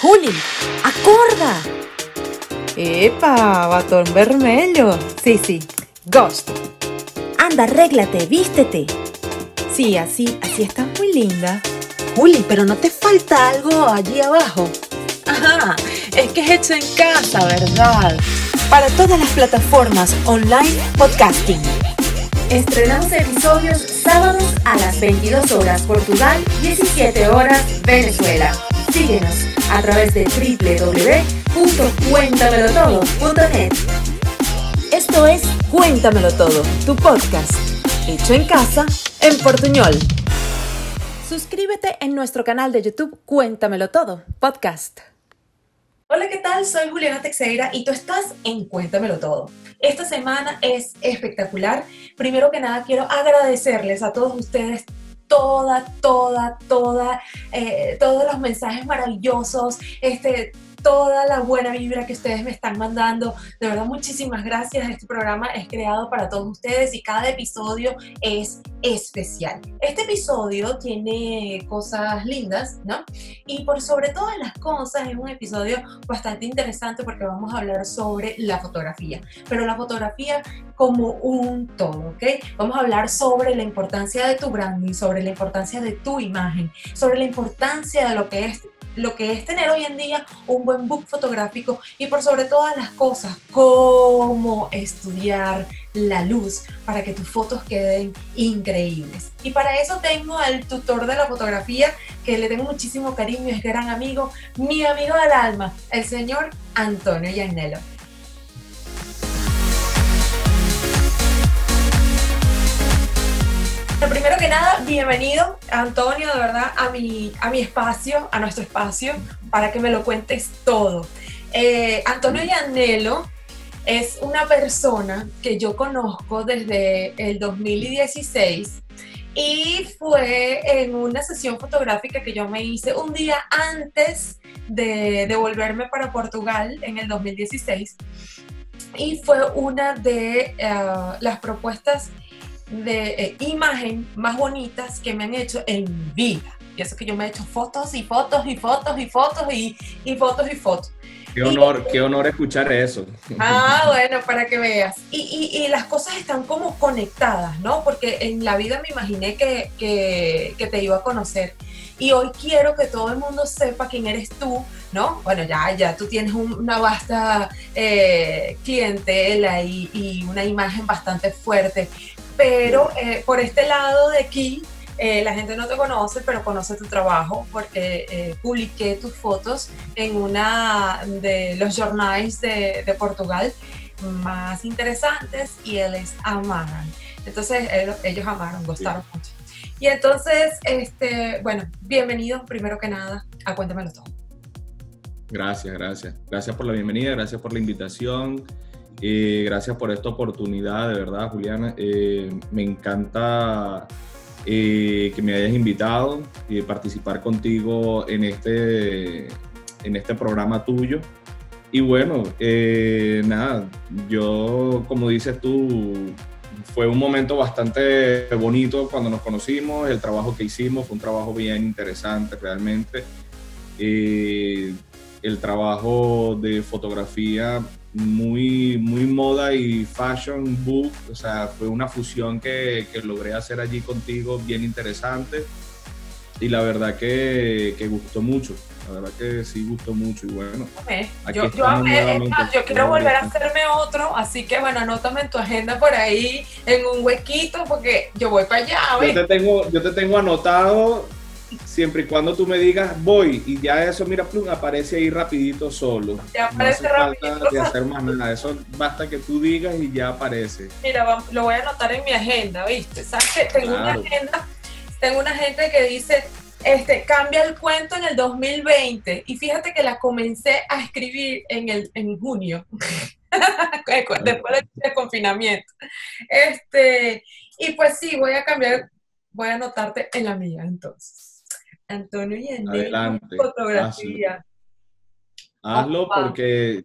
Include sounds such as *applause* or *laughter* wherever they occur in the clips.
Juli, acorda! Epa, batón vermelho. Sí, sí, Ghost. Anda, arréglate, vístete. Sí, así, así estás muy linda. Juli, pero no te falta algo allí abajo. Ajá, es que es hecho en casa, ¿verdad? Para todas las plataformas online podcasting. Estrenamos episodios sábados a las 22 horas Portugal, 17 horas Venezuela. Síguenos a través de www.cuéntamelotodo.net. Esto es Cuéntamelo Todo, tu podcast, hecho en casa, en portuñol. Suscríbete en nuestro canal de YouTube Cuéntamelo Todo, podcast. Hola, ¿qué tal? Soy Juliana Teixeira y tú estás en Cuéntamelo Todo. Esta semana es espectacular. Primero que nada, quiero agradecerles a todos ustedes toda, toda, toda, eh, todos los mensajes maravillosos, este, toda la buena vibra que ustedes me están mandando. De verdad, muchísimas gracias. Este programa es creado para todos ustedes y cada episodio es especial. Este episodio tiene cosas lindas, ¿no? Y por sobre todas las cosas es un episodio bastante interesante porque vamos a hablar sobre la fotografía, pero la fotografía como un todo, ¿ok? Vamos a hablar sobre la importancia de tu branding, sobre la importancia de tu imagen, sobre la importancia de lo que es lo que es tener hoy en día un buen book fotográfico y por sobre todas las cosas, cómo estudiar la luz para que tus fotos queden increíbles. Y para eso tengo al tutor de la fotografía que le tengo muchísimo cariño, es gran amigo, mi amigo del alma, el señor Antonio Yanelo. Primero que nada, bienvenido, Antonio, de verdad, a mi, a mi espacio, a nuestro espacio, para que me lo cuentes todo. Eh, Antonio Yanelo es una persona que yo conozco desde el 2016 y fue en una sesión fotográfica que yo me hice un día antes de, de volverme para Portugal en el 2016 y fue una de eh, las propuestas de eh, imagen más bonitas que me han hecho en vida. Y eso que yo me he hecho fotos y fotos y fotos y fotos y, y fotos y fotos. Qué honor, qué honor escuchar eso. Ah, *laughs* bueno, para que veas. Y, y, y, las cosas están como conectadas, ¿no? Porque en la vida me imaginé que, que, que, te iba a conocer. Y hoy quiero que todo el mundo sepa quién eres tú, ¿no? Bueno, ya, ya tú tienes una vasta eh, clientela y, y, una imagen bastante fuerte pero eh, por este lado de aquí, eh, la gente no te conoce, pero conoce tu trabajo porque eh, publiqué tus fotos en una de los jornales de, de Portugal más interesantes y ellos amaron. Entonces ellos, amaron, gustaron mucho. Y entonces, este, bueno, bienvenido primero que nada a Cuéntamelo Todo. Gracias, gracias. Gracias por la bienvenida, gracias por la invitación. Eh, gracias por esta oportunidad, de verdad, Juliana. Eh, me encanta eh, que me hayas invitado y participar contigo en este, en este programa tuyo. Y bueno, nada, yo, como dices tú, fue un momento bastante bonito cuando nos conocimos, el trabajo que hicimos fue un trabajo bien interesante realmente. el trabajo de fotografía muy, muy moda y fashion book, o sea, fue una fusión que, que logré hacer allí contigo bien interesante. Y la verdad que, que, gustó mucho, la verdad que sí gustó mucho. Y bueno. Yo, yo, amé, yo quiero volver a hacerme otro, así que bueno, anótame en tu agenda por ahí en un huequito porque yo voy para allá. Yo te, tengo, yo te tengo anotado siempre y cuando tú me digas voy y ya eso, mira, plum, aparece ahí rapidito solo. Ya aparece no hace falta de hacer más nada, eso basta que tú digas y ya aparece. Mira, lo voy a anotar en mi agenda, ¿viste? ¿Sabes que Tengo una agenda, tengo una agenda que dice, este, cambia el cuento en el 2020 y fíjate que la comencé a escribir en, el, en junio. *laughs* Después del confinamiento. Este, y pues sí, voy a cambiar, voy a anotarte en la mía entonces. Antonio y Adelante. fotografía. Hazlo, porque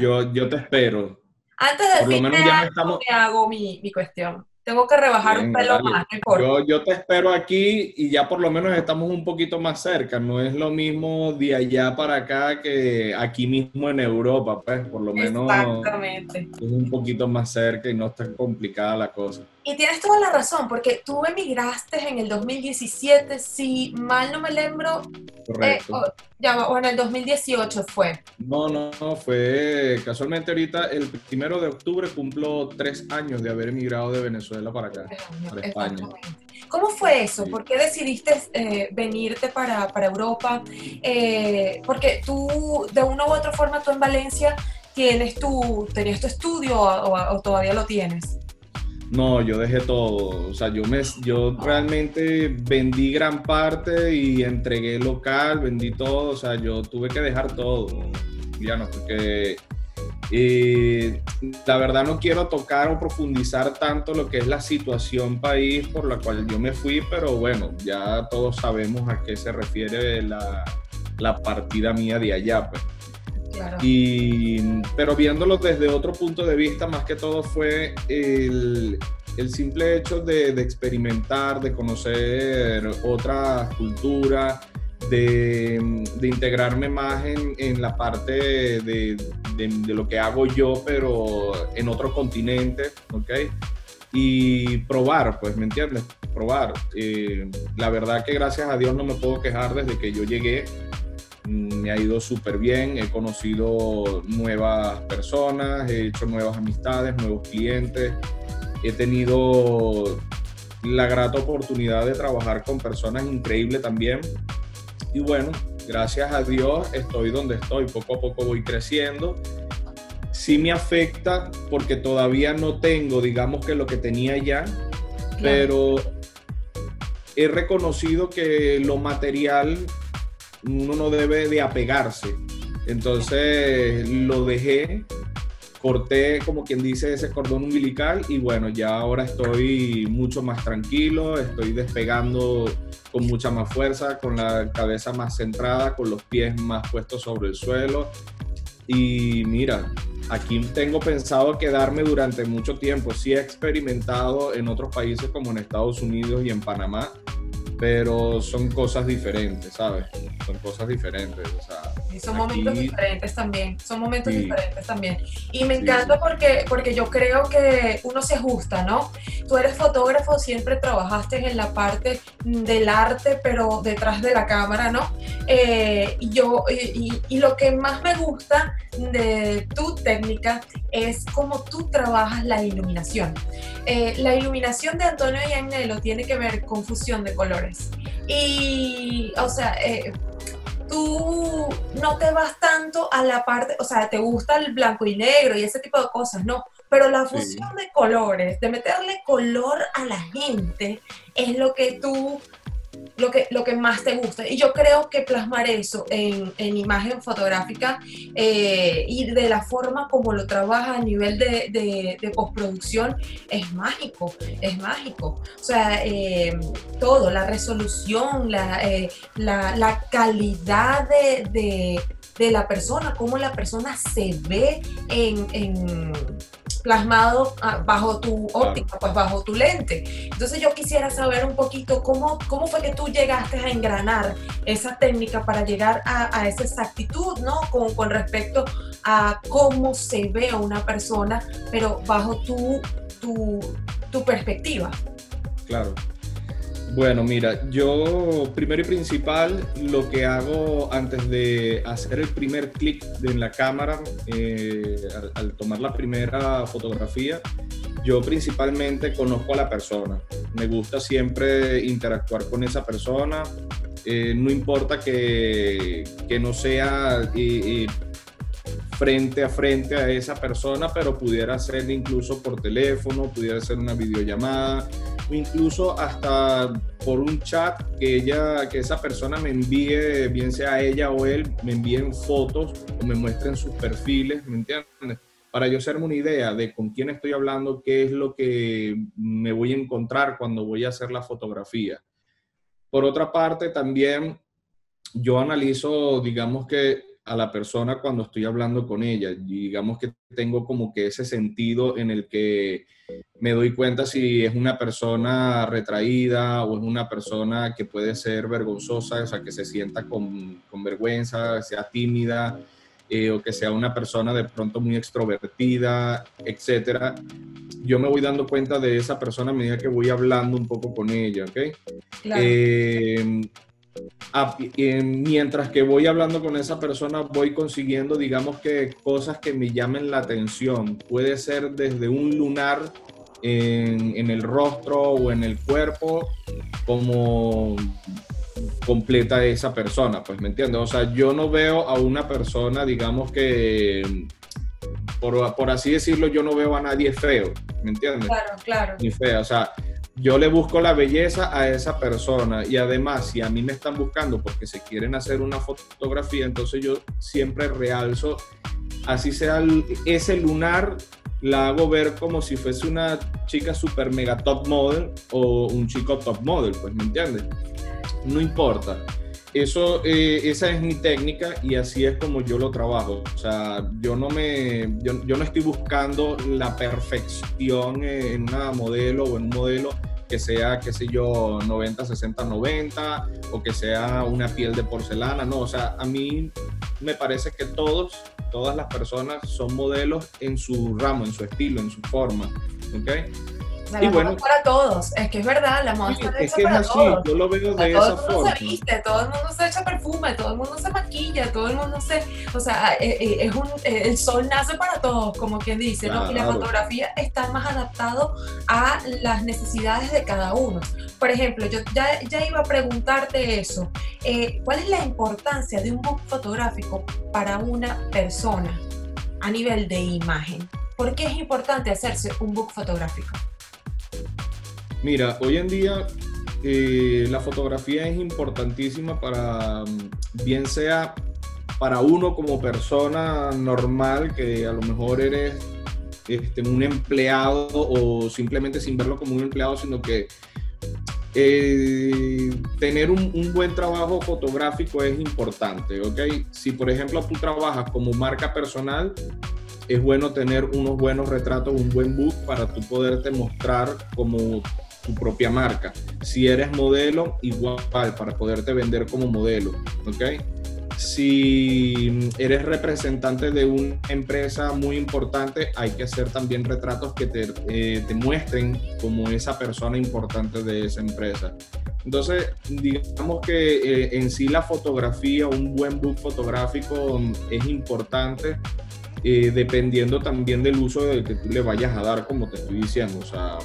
yo, yo te espero. Antes de ya estamos... hago mi, mi cuestión, Tengo que rebajar un pelo más, yo, yo, te espero aquí y ya por lo menos estamos un poquito más cerca. No es lo mismo de allá para acá que aquí mismo en Europa, pues por lo menos Exactamente. es un poquito más cerca y no es tan complicada la cosa. Y tienes toda la razón, porque tú emigraste en el 2017, si mal no me lembro. Correcto. Eh, ya, o en el 2018 fue. No, no, no, fue casualmente ahorita, el primero de octubre cumplo tres años de haber emigrado de Venezuela para acá, para España. ¿Cómo fue eso? ¿Por qué decidiste eh, venirte para, para Europa? Eh, porque tú, de una u otra forma, tú en Valencia tienes tu, tenías tu estudio o todavía lo tienes. No, yo dejé todo. O sea, yo, me, yo realmente vendí gran parte y entregué local, vendí todo. O sea, yo tuve que dejar todo, ya no, porque eh, la verdad no quiero tocar o profundizar tanto lo que es la situación país por la cual yo me fui, pero bueno, ya todos sabemos a qué se refiere la, la partida mía de allá. Pues. Y, pero viéndolo desde otro punto de vista, más que todo fue el, el simple hecho de, de, experimentar, de conocer otra cultura, de, de integrarme más en, en la parte de, de, lo que hago yo, pero en otro continente, ¿ok? Y probar, pues, ¿me entiendes? Probar. Eh, la verdad que gracias a Dios no me puedo quejar desde que yo llegué me ha ido súper bien, he conocido nuevas personas, he hecho nuevas amistades, nuevos clientes, he tenido la grata oportunidad de trabajar con personas increíbles también. Y bueno, gracias a Dios estoy donde estoy, poco a poco voy creciendo. Sí me afecta porque todavía no tengo, digamos que lo que tenía ya, pero he reconocido que lo material uno no debe de apegarse. Entonces lo dejé, corté como quien dice ese cordón umbilical y bueno, ya ahora estoy mucho más tranquilo, estoy despegando con mucha más fuerza, con la cabeza más centrada, con los pies más puestos sobre el suelo. Y mira, aquí tengo pensado quedarme durante mucho tiempo. Sí he experimentado en otros países como en Estados Unidos y en Panamá, pero son cosas diferentes, ¿sabes? Son cosas diferentes. O sea, y son momentos diferentes también, son momentos diferentes también. Y me encanta Porque, porque yo creo que uno se ajusta, ¿no? Tú eres fotógrafo, siempre trabajaste en la parte del arte, pero detrás de la cámara, ¿no? Eh, y, yo, y, y lo que más me gusta de tu técnica es cómo tú trabajas la iluminación. Eh, la iluminación de Antonio y Agnello tiene que ver con fusión de colores. Y, o sea, eh, tú no te vas tanto a la parte, o sea, te gusta el blanco y negro y ese tipo de cosas, no. Pero la fusión de colores, de meterle color a la gente, es lo que tú lo que, lo que más te gusta. Y yo creo que plasmar eso en, en imagen fotográfica eh, y de la forma como lo trabaja a nivel de, de, postproducción es mágico, es mágico. O sea, eh, todo, la resolución, la, eh, la, la calidad de, de, la persona, cómo la persona se ve en plasmado ah, bajo tu óptica, pues bajo tu lente. Entonces yo quisiera saber un poquito cómo, cómo fue que tú llegaste a engranar esa técnica para llegar a, esa exactitud, ¿no? Con, con, respecto a cómo se ve a una persona, pero bajo tu, tu, tu perspectiva. Claro. Bueno, mira, yo primero y principal lo que hago antes de hacer el primer clic en la cámara, eh, al, tomar la primera fotografía, yo principalmente conozco a la persona. Me gusta siempre interactuar con esa persona. Eh, no importa que, que no sea eh, frente a frente a esa persona, pero pudiera ser incluso por teléfono, pudiera ser una videollamada incluso hasta por un chat que ella, que esa persona me envíe, bien sea ella o él, me envíen fotos o me muestren sus perfiles, ¿me entiendes? Para yo hacerme una idea de con quién estoy hablando, qué es lo que me voy a encontrar cuando voy a hacer la fotografía. Por otra parte, también yo analizo, digamos que a la persona cuando estoy hablando con ella. Digamos que tengo como que ese sentido en el que me doy cuenta si es una persona retraída o es una persona que puede ser vergonzosa, o sea, que se sienta con, con vergüenza, sea tímida, eh, o que sea una persona de pronto muy extrovertida, etcétera. Yo me voy dando cuenta de esa persona a medida que voy hablando un poco con ella, ¿ok? Claro. Eh, mientras que voy hablando con esa persona, voy consiguiendo, digamos que cosas que me llamen la atención. Puede ser desde un lunar en, en el rostro o en el cuerpo, como completa esa persona, pues me entiendes. O sea, yo no veo a una persona, digamos que, por, por así decirlo, yo no veo a nadie feo, ¿me entiendes? Claro, claro. Ni fea, o sea, yo le busco la belleza a esa persona y además si a mí me están buscando porque se quieren hacer una fotografía, entonces yo siempre realzo, así sea el- ese lunar, la hago ver como si fuese una chica super mega top model o un chico top model, pues me entiendes? No importa. Eso, eh, esa es mi técnica y así es como yo lo trabajo. O sea, yo no me, yo, yo no estoy buscando la perfección en una modelo o en un modelo que sea, qué sé yo, 90, 60, 90 o que sea una piel de porcelana. No, o sea, a mí me parece que todos, todas las personas son modelos en su ramo, en su estilo, en su forma. ¿Ok? La Y bueno. es para todos. Es que es verdad, la moda Sí, está es hecha que es para así, todos. yo lo veo de todo esa el mundo forma. se viste, todo el mundo se echa perfume, todo el mundo se maquilla, todo el mundo se... O sea, eh, eh, es un, eh, el sol nace para todos, como quien dice, ¿no? Y la Claro. fotografía está más adaptado a las necesidades de cada uno. Por ejemplo, yo ya, ya iba a preguntarte eso. eh, ¿Cuál es la importancia de un book fotográfico para una persona a nivel de imagen? ¿Por qué es importante hacerse un book fotográfico? Mira, hoy en día eh, la fotografía es importantísima para, mm, bien sea para uno como persona normal, que a lo mejor eres este, un empleado o simplemente sin verlo como un empleado, sino que eh, tener un, un buen trabajo fotográfico es importante, ¿ok? Si por ejemplo tú trabajas como marca personal, es bueno tener unos buenos retratos, un buen book para tú poderte mostrar como propia marca. Si eres modelo, igual, para poderte vender como modelo, ¿ok? Si eres representante de una empresa muy importante, hay que hacer también retratos que te, eh, muestren como esa persona importante de esa empresa. Entonces, digamos que eh, en sí la fotografía, un buen book fotográfico mm, es importante eh, dependiendo también del uso que tú le vayas a dar, como te estoy diciendo. O sea,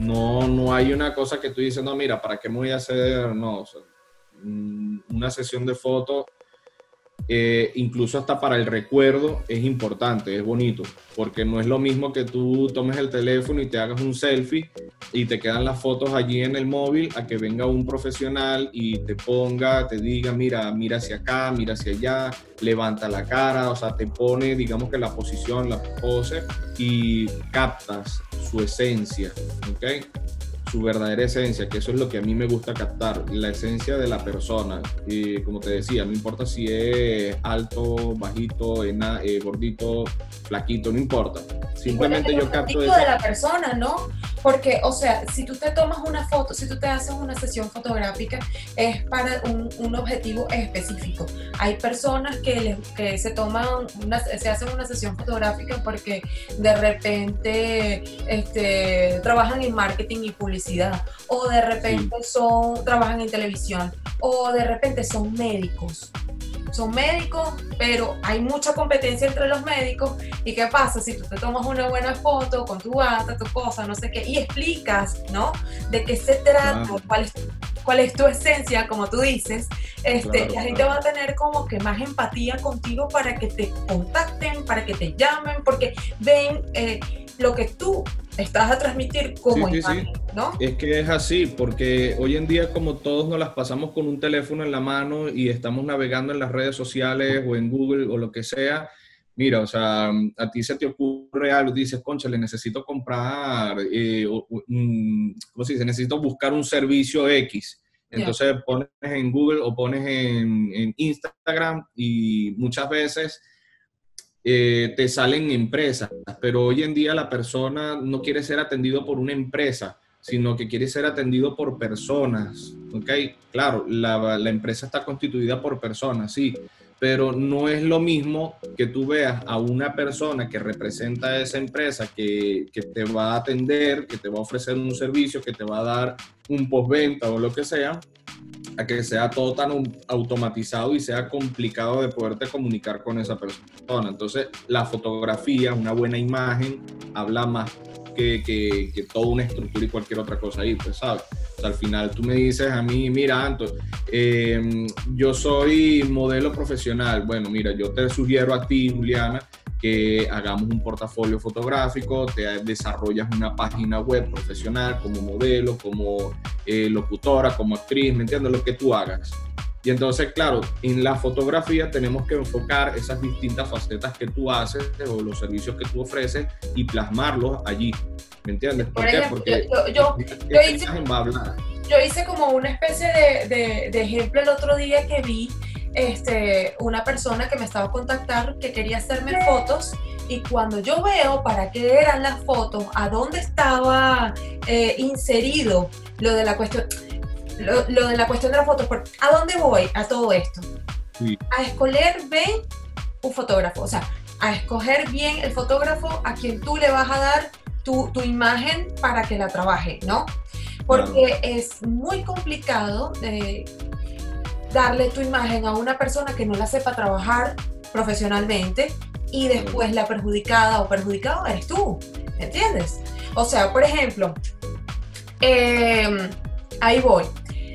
no, no hay una cosa que tú dices, no, mira, ¿para qué me voy a hacer? No, mm, una sesión de fotos, eh, incluso hasta para el recuerdo, es importante, es bonito, porque no es lo mismo que tú tomes el teléfono y te hagas un selfie y te quedan las fotos allí en el móvil a que venga un profesional y te ponga, te diga, mira, mira hacia acá, mira hacia allá, levanta la cara, o sea, te pone, digamos que la posición, la pose y captas su esencia, ¿ok? Su verdadera esencia, que eso es lo que a mí me gusta captar, la esencia de la persona. Y como te decía, no importa si es alto, bajito, ena- eh, gordito, flaquito, no importa. Simplemente yo capto de esa... la persona, ¿no? Porque, o sea, si tú te tomas una foto, si tú te haces una sesión fotográfica, es para un, un objetivo específico. Hay personas que, les- que se toman, una, se hacen una sesión fotográfica porque de repente este, trabajan en marketing y publicidad, o de repente son, trabajan en televisión, o de repente son médicos. Son médicos, pero hay mucha competencia entre los médicos ¿Y qué pasa si tú te tomas una buena foto con tu bata, tu cosa, no sé qué, y explicas, ¿no? De qué se trata, Claro. cuál, es, cuál es tu esencia, como tú dices, este, Claro, la gente claro. va a tener como que más empatía contigo para que te contacten, para que te llamen, porque ven eh, lo que tú estás a transmitir como Sí, sí, imagen, ¿no? Es que es así, porque hoy en día como todos nos las pasamos con un teléfono en la mano y estamos navegando en las redes sociales o en Google o lo que sea, mira, o sea, a ti se te ocurre algo, dices, concha, le necesito comprar, eh, o- un- ¿cómo se dice? Necesito buscar un servicio X. Entonces pones en Google o pones en, Instagram y muchas veces eh, te salen empresas, pero hoy en día la persona no quiere ser atendido por una empresa, sino que quiere ser atendido por personas. ¿ok? Claro, la, empresa está constituida por personas, sí, pero no es lo mismo que tú veas a una persona que representa a esa empresa, que, que, te va a atender, que te va a ofrecer un servicio, que te va a dar un postventa o lo que sea, a que sea todo tan automatizado y sea complicado de poderte comunicar con esa persona. Entonces, la fotografía, una buena imagen, habla más que, que, que toda una estructura y cualquier otra cosa ahí, pues, ¿sabes? al final tú me dices a mí, mira, Anto, em, yo soy modelo profesional. Bueno, mira, yo te sugiero a ti, Juliana, que hagamos un portafolio fotográfico, te desarrollas una página web profesional como modelo, como eh, locutora, como actriz, ¿me entiendes? Lo que tú hagas. Y entonces, claro, en la fotografía tenemos que enfocar esas distintas facetas que tú haces o los servicios que tú ofreces y plasmarlos allí. ¿Me entiendes? ¿Por, qué? Porque yo, hice, como una especie de, de, ejemplo el otro día que vi este, una persona que me estaba contactando que quería hacerme fotos y cuando yo veo para qué eran las fotos, a dónde estaba eh, inserido lo de la cuestión, lo, de la cuestión de las fotos, ¿a dónde voy a todo esto? A escoger bien un fotógrafo, o sea, a escoger bien el fotógrafo a quien tú le vas a dar tu, tu imagen para que la trabaje, ¿no? Porque es muy complicado eh, darle tu imagen a una persona que no la sepa trabajar profesionalmente y después la perjudicada o perjudicado eres tú, ¿entiendes? O sea, por ejemplo, em, ahí voy.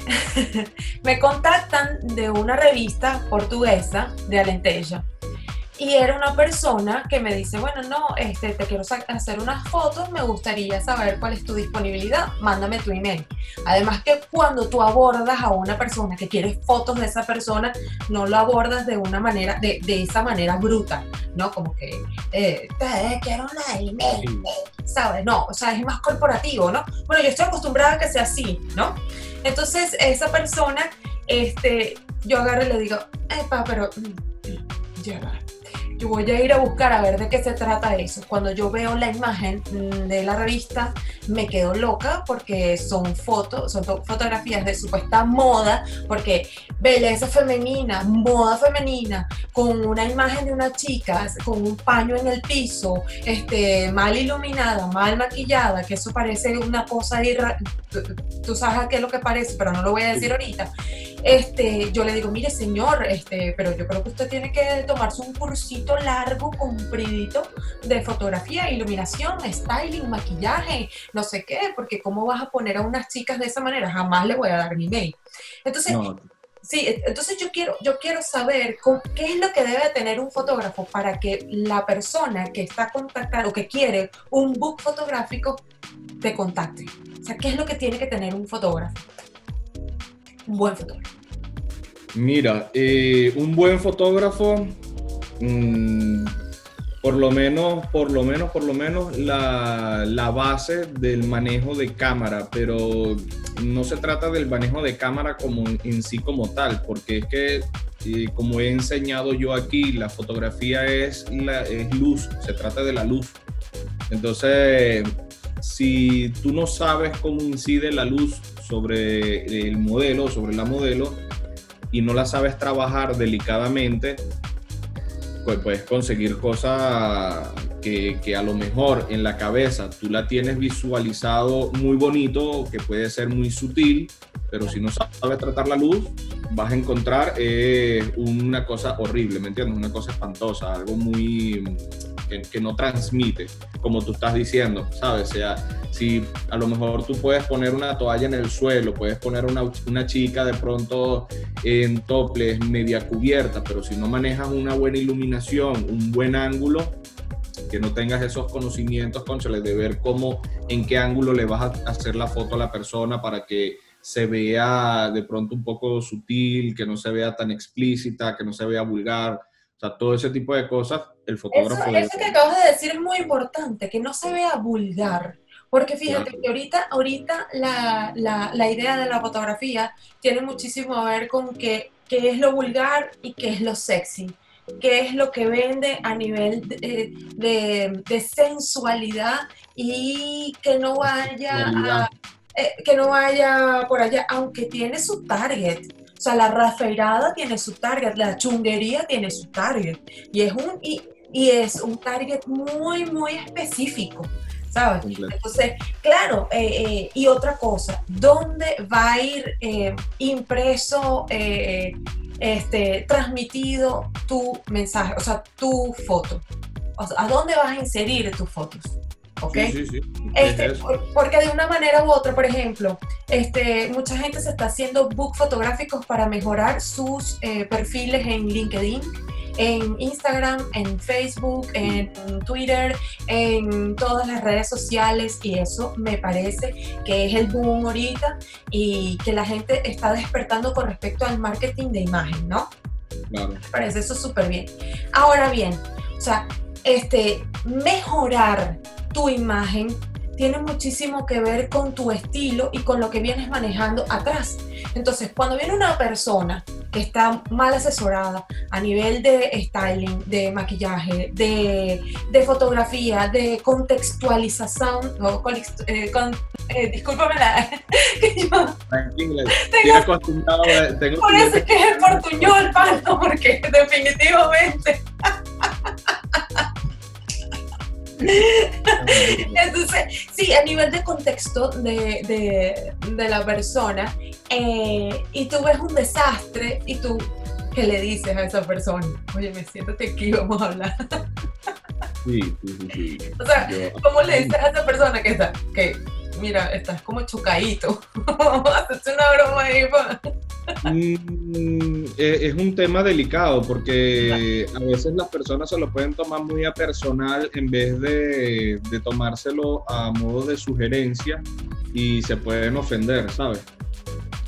*laughs* Me contactan de una revista portuguesa de Alentejo y era una persona que me dice, bueno, no, este, te quiero hacer unas fotos, me gustaría saber cuál es tu disponibilidad, mándame tu email. Además que cuando tú abordas a una persona que quiere fotos de esa persona, no lo abordas de una manera, de, de esa manera bruta, ¿no? Como que, eh, te quiero una email, ¿sabes? No, o sea, es más corporativo, ¿no? Bueno, yo estoy acostumbrada a que sea así, ¿no? Entonces, esa persona, este, yo agarro y le digo, epa, pero, mm, ya va yo voy a ir a buscar a ver de qué se trata eso. Cuando yo veo la imagen mm, de la revista, me quedo loca porque son fotos, son fotografías de supuesta moda, porque belleza femenina, moda femenina, con una imagen de una chica con un paño en el piso, este, mal iluminada, mal maquillada, que eso parece una cosa ahí, tú sabes qué es lo que parece, pero no lo voy a decir ahorita este, yo le digo, mire señor, este, pero yo creo que usted tiene que tomarse un cursito largo, compridito de fotografía, iluminación, styling, maquillaje, no sé qué, porque cómo vas a poner a unas chicas de esa manera, jamás le voy a dar mi mail. Entonces, Sí, entonces yo quiero, yo quiero saber qué es lo que debe tener un fotógrafo para que la persona que está contactando o que quiere un book fotográfico te contacte. O sea, ¿qué es lo que tiene que tener un fotógrafo? Un buen fotógrafo. Mira, eh, un buen fotógrafo, mm, por lo menos, por lo menos, por lo menos la, base del manejo de cámara, pero no se trata del manejo de cámara como en sí como tal, porque es que eh, como he enseñado yo aquí, la fotografía es, la, es luz, se trata de la luz. Entonces, si tú no sabes cómo incide la luz sobre el modelo, sobre la modelo, y no la sabes trabajar delicadamente, pues puedes conseguir cosas que, que, a lo mejor en la cabeza tú la tienes visualizado muy bonito, que puede ser muy sutil, pero si no sabes tratar la luz, vas a encontrar eh, una cosa horrible, ¿me entiendes? Una cosa espantosa, algo muy que, no transmite, como tú estás diciendo, ¿sabes? O sea, si a lo mejor tú puedes poner una toalla en el suelo, puedes poner una, una chica de pronto en toples media cubierta, pero si no manejas una buena iluminación, un buen ángulo, que no tengas esos conocimientos, conchales, de ver cómo, en qué ángulo le vas a hacer la foto a la persona para que se vea de pronto un poco sutil, que no se vea tan explícita, que no se vea vulgar. O sea, todo ese tipo de cosas, el fotógrafo... Eso, eso que acabas de decir es muy importante, que no se vea vulgar Porque fíjate que ahorita, ahorita la, la, la, idea de la fotografía tiene muchísimo a ver con qué, qué es lo vulgar y qué es lo sexy qué es lo que vende a nivel de, de, de sensualidad y que no vaya a, eh, que no vaya por allá, aunque tiene su target. O sea, la rafeirada tiene su target, la chunguería tiene su target. Y es un, y, y es un target muy, muy específico. ¿Sabes? Entonces, claro, eh, eh, y otra cosa, ¿dónde va a ir impreso, este, transmitido tu mensaje, o sea, tu foto? O sea, ¿A dónde vas a inserir tus fotos? ¿Ok? Sí, sí, Este, porque de una manera u otra, por ejemplo, este, mucha gente se está haciendo book fotográficos para mejorar sus eh, perfiles en LinkedIn, en Instagram, en Facebook, en Twitter, en todas las redes sociales y eso me parece que es el boom ahorita y que la gente está despertando con respecto al marketing de imagen, ¿no? Claro. Me parece eso súper bien. Ahora bien, o sea, este, mejorar tu imagen tiene muchísimo que ver con tu estilo y con lo que vienes manejando atrás. Entonces, cuando viene una persona que está mal asesorada a nivel de styling, de maquillaje, de, de fotografía, de contextualización, no, con, eh, con, eh, discúlpame la *laughs* que yo tengo, acostumbrado, tengo por eso es que es el portuñol, Pablo, porque definitivamente *laughs* *laughs* Entonces, sí, a nivel de contexto de, la persona, eh, y tú ves un desastre y tú, ¿qué le dices a esa persona? Oye, me siéntate aquí, vamos a hablar. Sí, sí, sí. *laughs* O sea, ¿cómo le dices a esa persona que está, que mira, estás como chocadito. *laughs* Hacerte una broma ahí. Mm, eh, es un tema delicado porque a veces las personas se lo pueden tomar muy a personal en vez de, de tomárselo a modo de sugerencia y se pueden ofender, ¿sabes?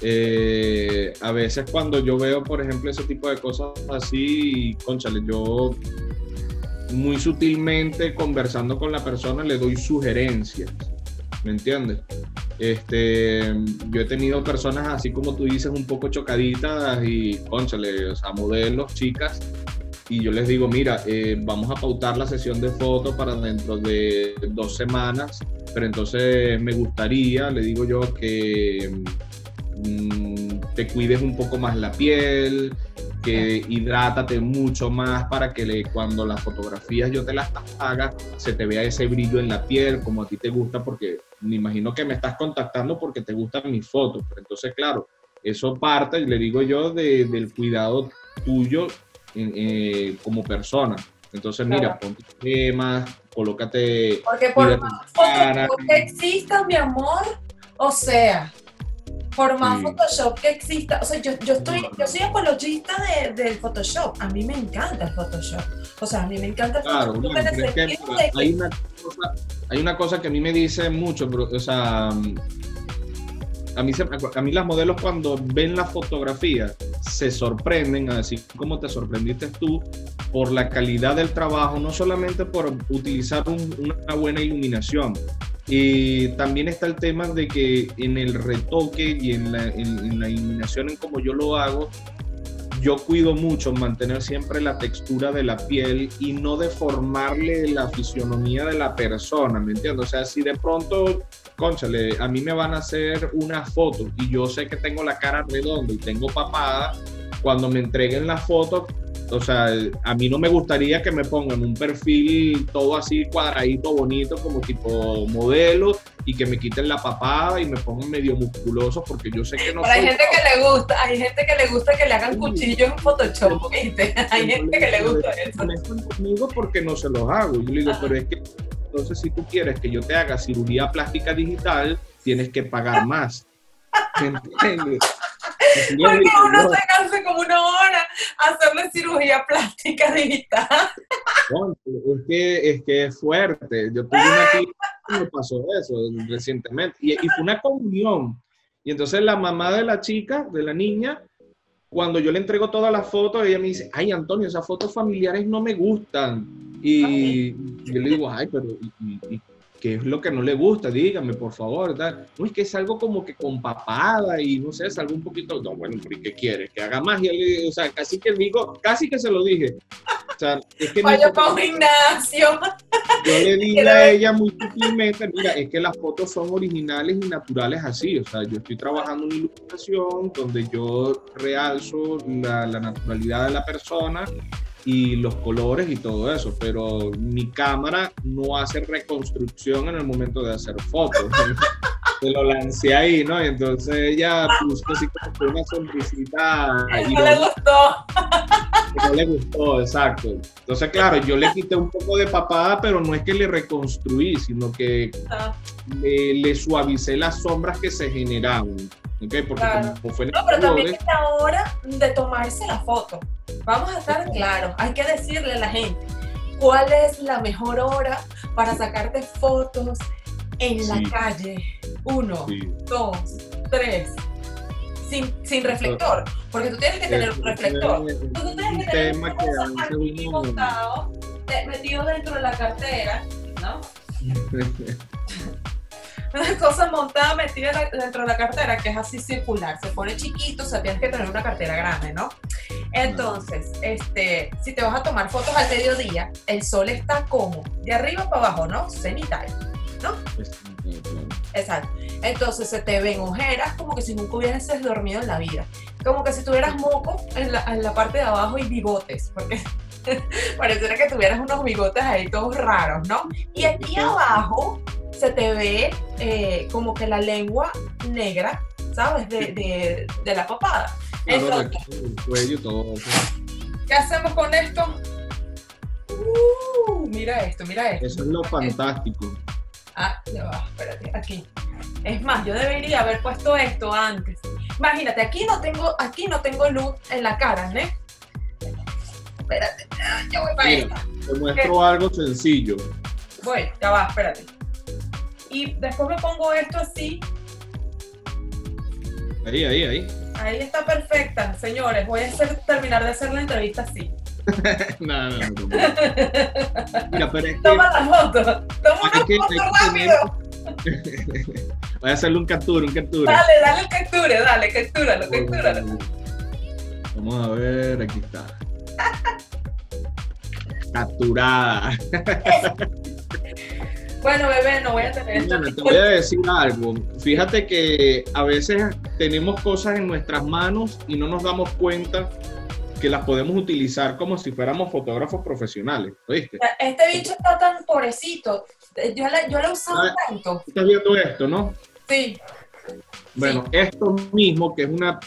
Eh, a veces cuando yo veo, por ejemplo, ese tipo de cosas así, conchale, yo muy sutilmente conversando con la persona le doy sugerencias ¿me entiendes? Este, yo he tenido personas así como tú dices, un poco chocaditas y, conchale, o sea, modelos, chicas, y yo les digo, mira, eh, vamos a pautar la sesión de fotos para dentro de dos semanas, pero entonces me gustaría, le digo yo, que mm, te cuides un poco más la piel, que hidrátate mucho más para que le, cuando las fotografías yo te las haga, se te vea ese brillo en la piel como a ti te gusta, porque me imagino que me estás contactando porque te gustan mis fotos. Pero entonces, claro, eso parte, le digo yo, de, del cuidado tuyo eh, como persona. Entonces, mira, ponte temas, colócate. Porque por más fotos que existan, mi amor, o sea, por más Photoshop que exista, o sea, yo, yo, estoy, yo soy apologista de, del Photoshop, a mí me encanta el Photoshop, o sea, a mí me encanta el Photoshop. Claro, hay, una cosa, hay una cosa que a mí me dice mucho, o sea, a mí, a mí las modelos cuando ven la fotografía se sorprenden, así como te sorprendiste tú, por la calidad del trabajo, no solamente por utilizar una buena iluminación, y también está el tema de que en el retoque y en la, en, la iluminación, en como yo lo hago, yo cuido mucho mantener siempre la textura de la piel y no deformarle la fisionomía de la persona, ¿me entiendes? O sea, si de pronto, conchale, a mí me van a hacer una foto y yo sé que tengo la cara redonda y tengo papada, cuando me entreguen la foto, o sea, a mí no me gustaría que me pongan un perfil todo así cuadradito, bonito, como tipo modelo, y que me quiten la papada y me pongan medio musculoso, porque yo sé que no. Pero hay gente que le gusta, hay gente que le gusta que le hagan cuchillo en Photoshop, ¿viste? *laughs* Hay gente que le gusta eso. Conmigo porque no se los hago. Yo le digo, pero es que entonces si tú quieres que yo te haga cirugía plástica digital, tienes que pagar más. ¿Entiendes? *laughs* Porque uno se cansa como una hora hacerle cirugía plástica digital. es, que, es que es fuerte. Yo tuve una tía que me pasó eso recientemente. Y, y fue una comunión. Y entonces la mamá de la chica, de la niña, cuando yo le entrego todas las fotos, ella me dice, ay Antonio, esas fotos familiares no me gustan. Y yo le digo, ay, pero ¿qué es lo que no le gusta? Dígame, por favor. No es que es algo como que con papada y no sé, es algo un poquito, no, bueno, ¿qué quiere? Que haga magia. O sea, casi que digo, casi que se lo dije. O sea, es que... *laughs* Vaya para un gimnasio. Yo le *laughs* dije a ella muy sutilmente, mira, es que las fotos son originales y naturales así. O sea, yo estoy trabajando una ilustración donde yo realzo la, la naturalidad de la persona y los colores y todo eso, pero mi cámara no hace reconstrucción en el momento de hacer fotos. *laughs* Se lo lancé ahí, ¿no? Y entonces ella puso así como una sonrisita. Y no le gustó. *laughs* No le gustó, exacto. Entonces, claro, yo le quité un poco de papada, pero no es que le reconstruí, sino que le, le suavicé las sombras que se generaban. Okay, porque como fue no, pero también es la hora de tomarse la foto. Vamos a estar claros, hay que decirle a la gente cuál es la mejor hora para sacarte fotos en la calle. Uno, dos, tres. Sin, sin, reflector, porque tú tienes que tener un reflector. tú tienes que tener un aquí montado, metido dentro de la cartera, ¿no? *laughs* una cosa montada metida dentro de la cartera que es así circular, se pone chiquito, o sea, tienes que tener una cartera grande, ¿no? Entonces, este, si te vas a tomar fotos al mediodía, el sol está como de arriba para abajo, ¿no? Cenital, ¿no? Exacto. Entonces se te ven ojeras como que si nunca hubieses dormido en la vida. Como que si tuvieras moco en la, en la parte de abajo y bigotes, porque *laughs* pareciera que tuvieras unos bigotes ahí todos raros, ¿no? Y aquí abajo se te ve eh, como que la lengua negra, ¿sabes? De, de, la papada. cuello, todo. ¿Qué hacemos con esto? Uh, mira esto, mira esto. Eso es lo fantástico. Ah, ya va, espérate, aquí. Es más, yo debería haber puesto esto antes. Imagínate, aquí no tengo, aquí no tengo luz en la cara, ¿no? Espérate, ya voy para Mira, Te muestro algo sencillo. Voy, ya va, espérate y después me pongo esto así. Ahí, ahí, ahí. Ahí está perfecta, señores. Voy a hacer, terminar de hacer la entrevista así. *laughs* no, no, no, Mira, pero es Toma la foto. Toma una foto rápido. *laughs* Voy a hacerle un captura, un captura. Dale, dale el capture, dale, captúralo, captúralo. Vamos a ver, aquí está. Capturada. *laughs* Bueno, bebé, no voy a tener esto. te voy a decir algo. Fíjate que a veces tenemos cosas en nuestras manos y no nos damos cuenta que las podemos utilizar como si fuéramos fotógrafos profesionales. ¿Oíste? Este bicho está tan pobrecito. Yo, lo he usado ah, tanto. Estás viendo esto, ¿no? Sí. Bueno, esto mismo, que es una,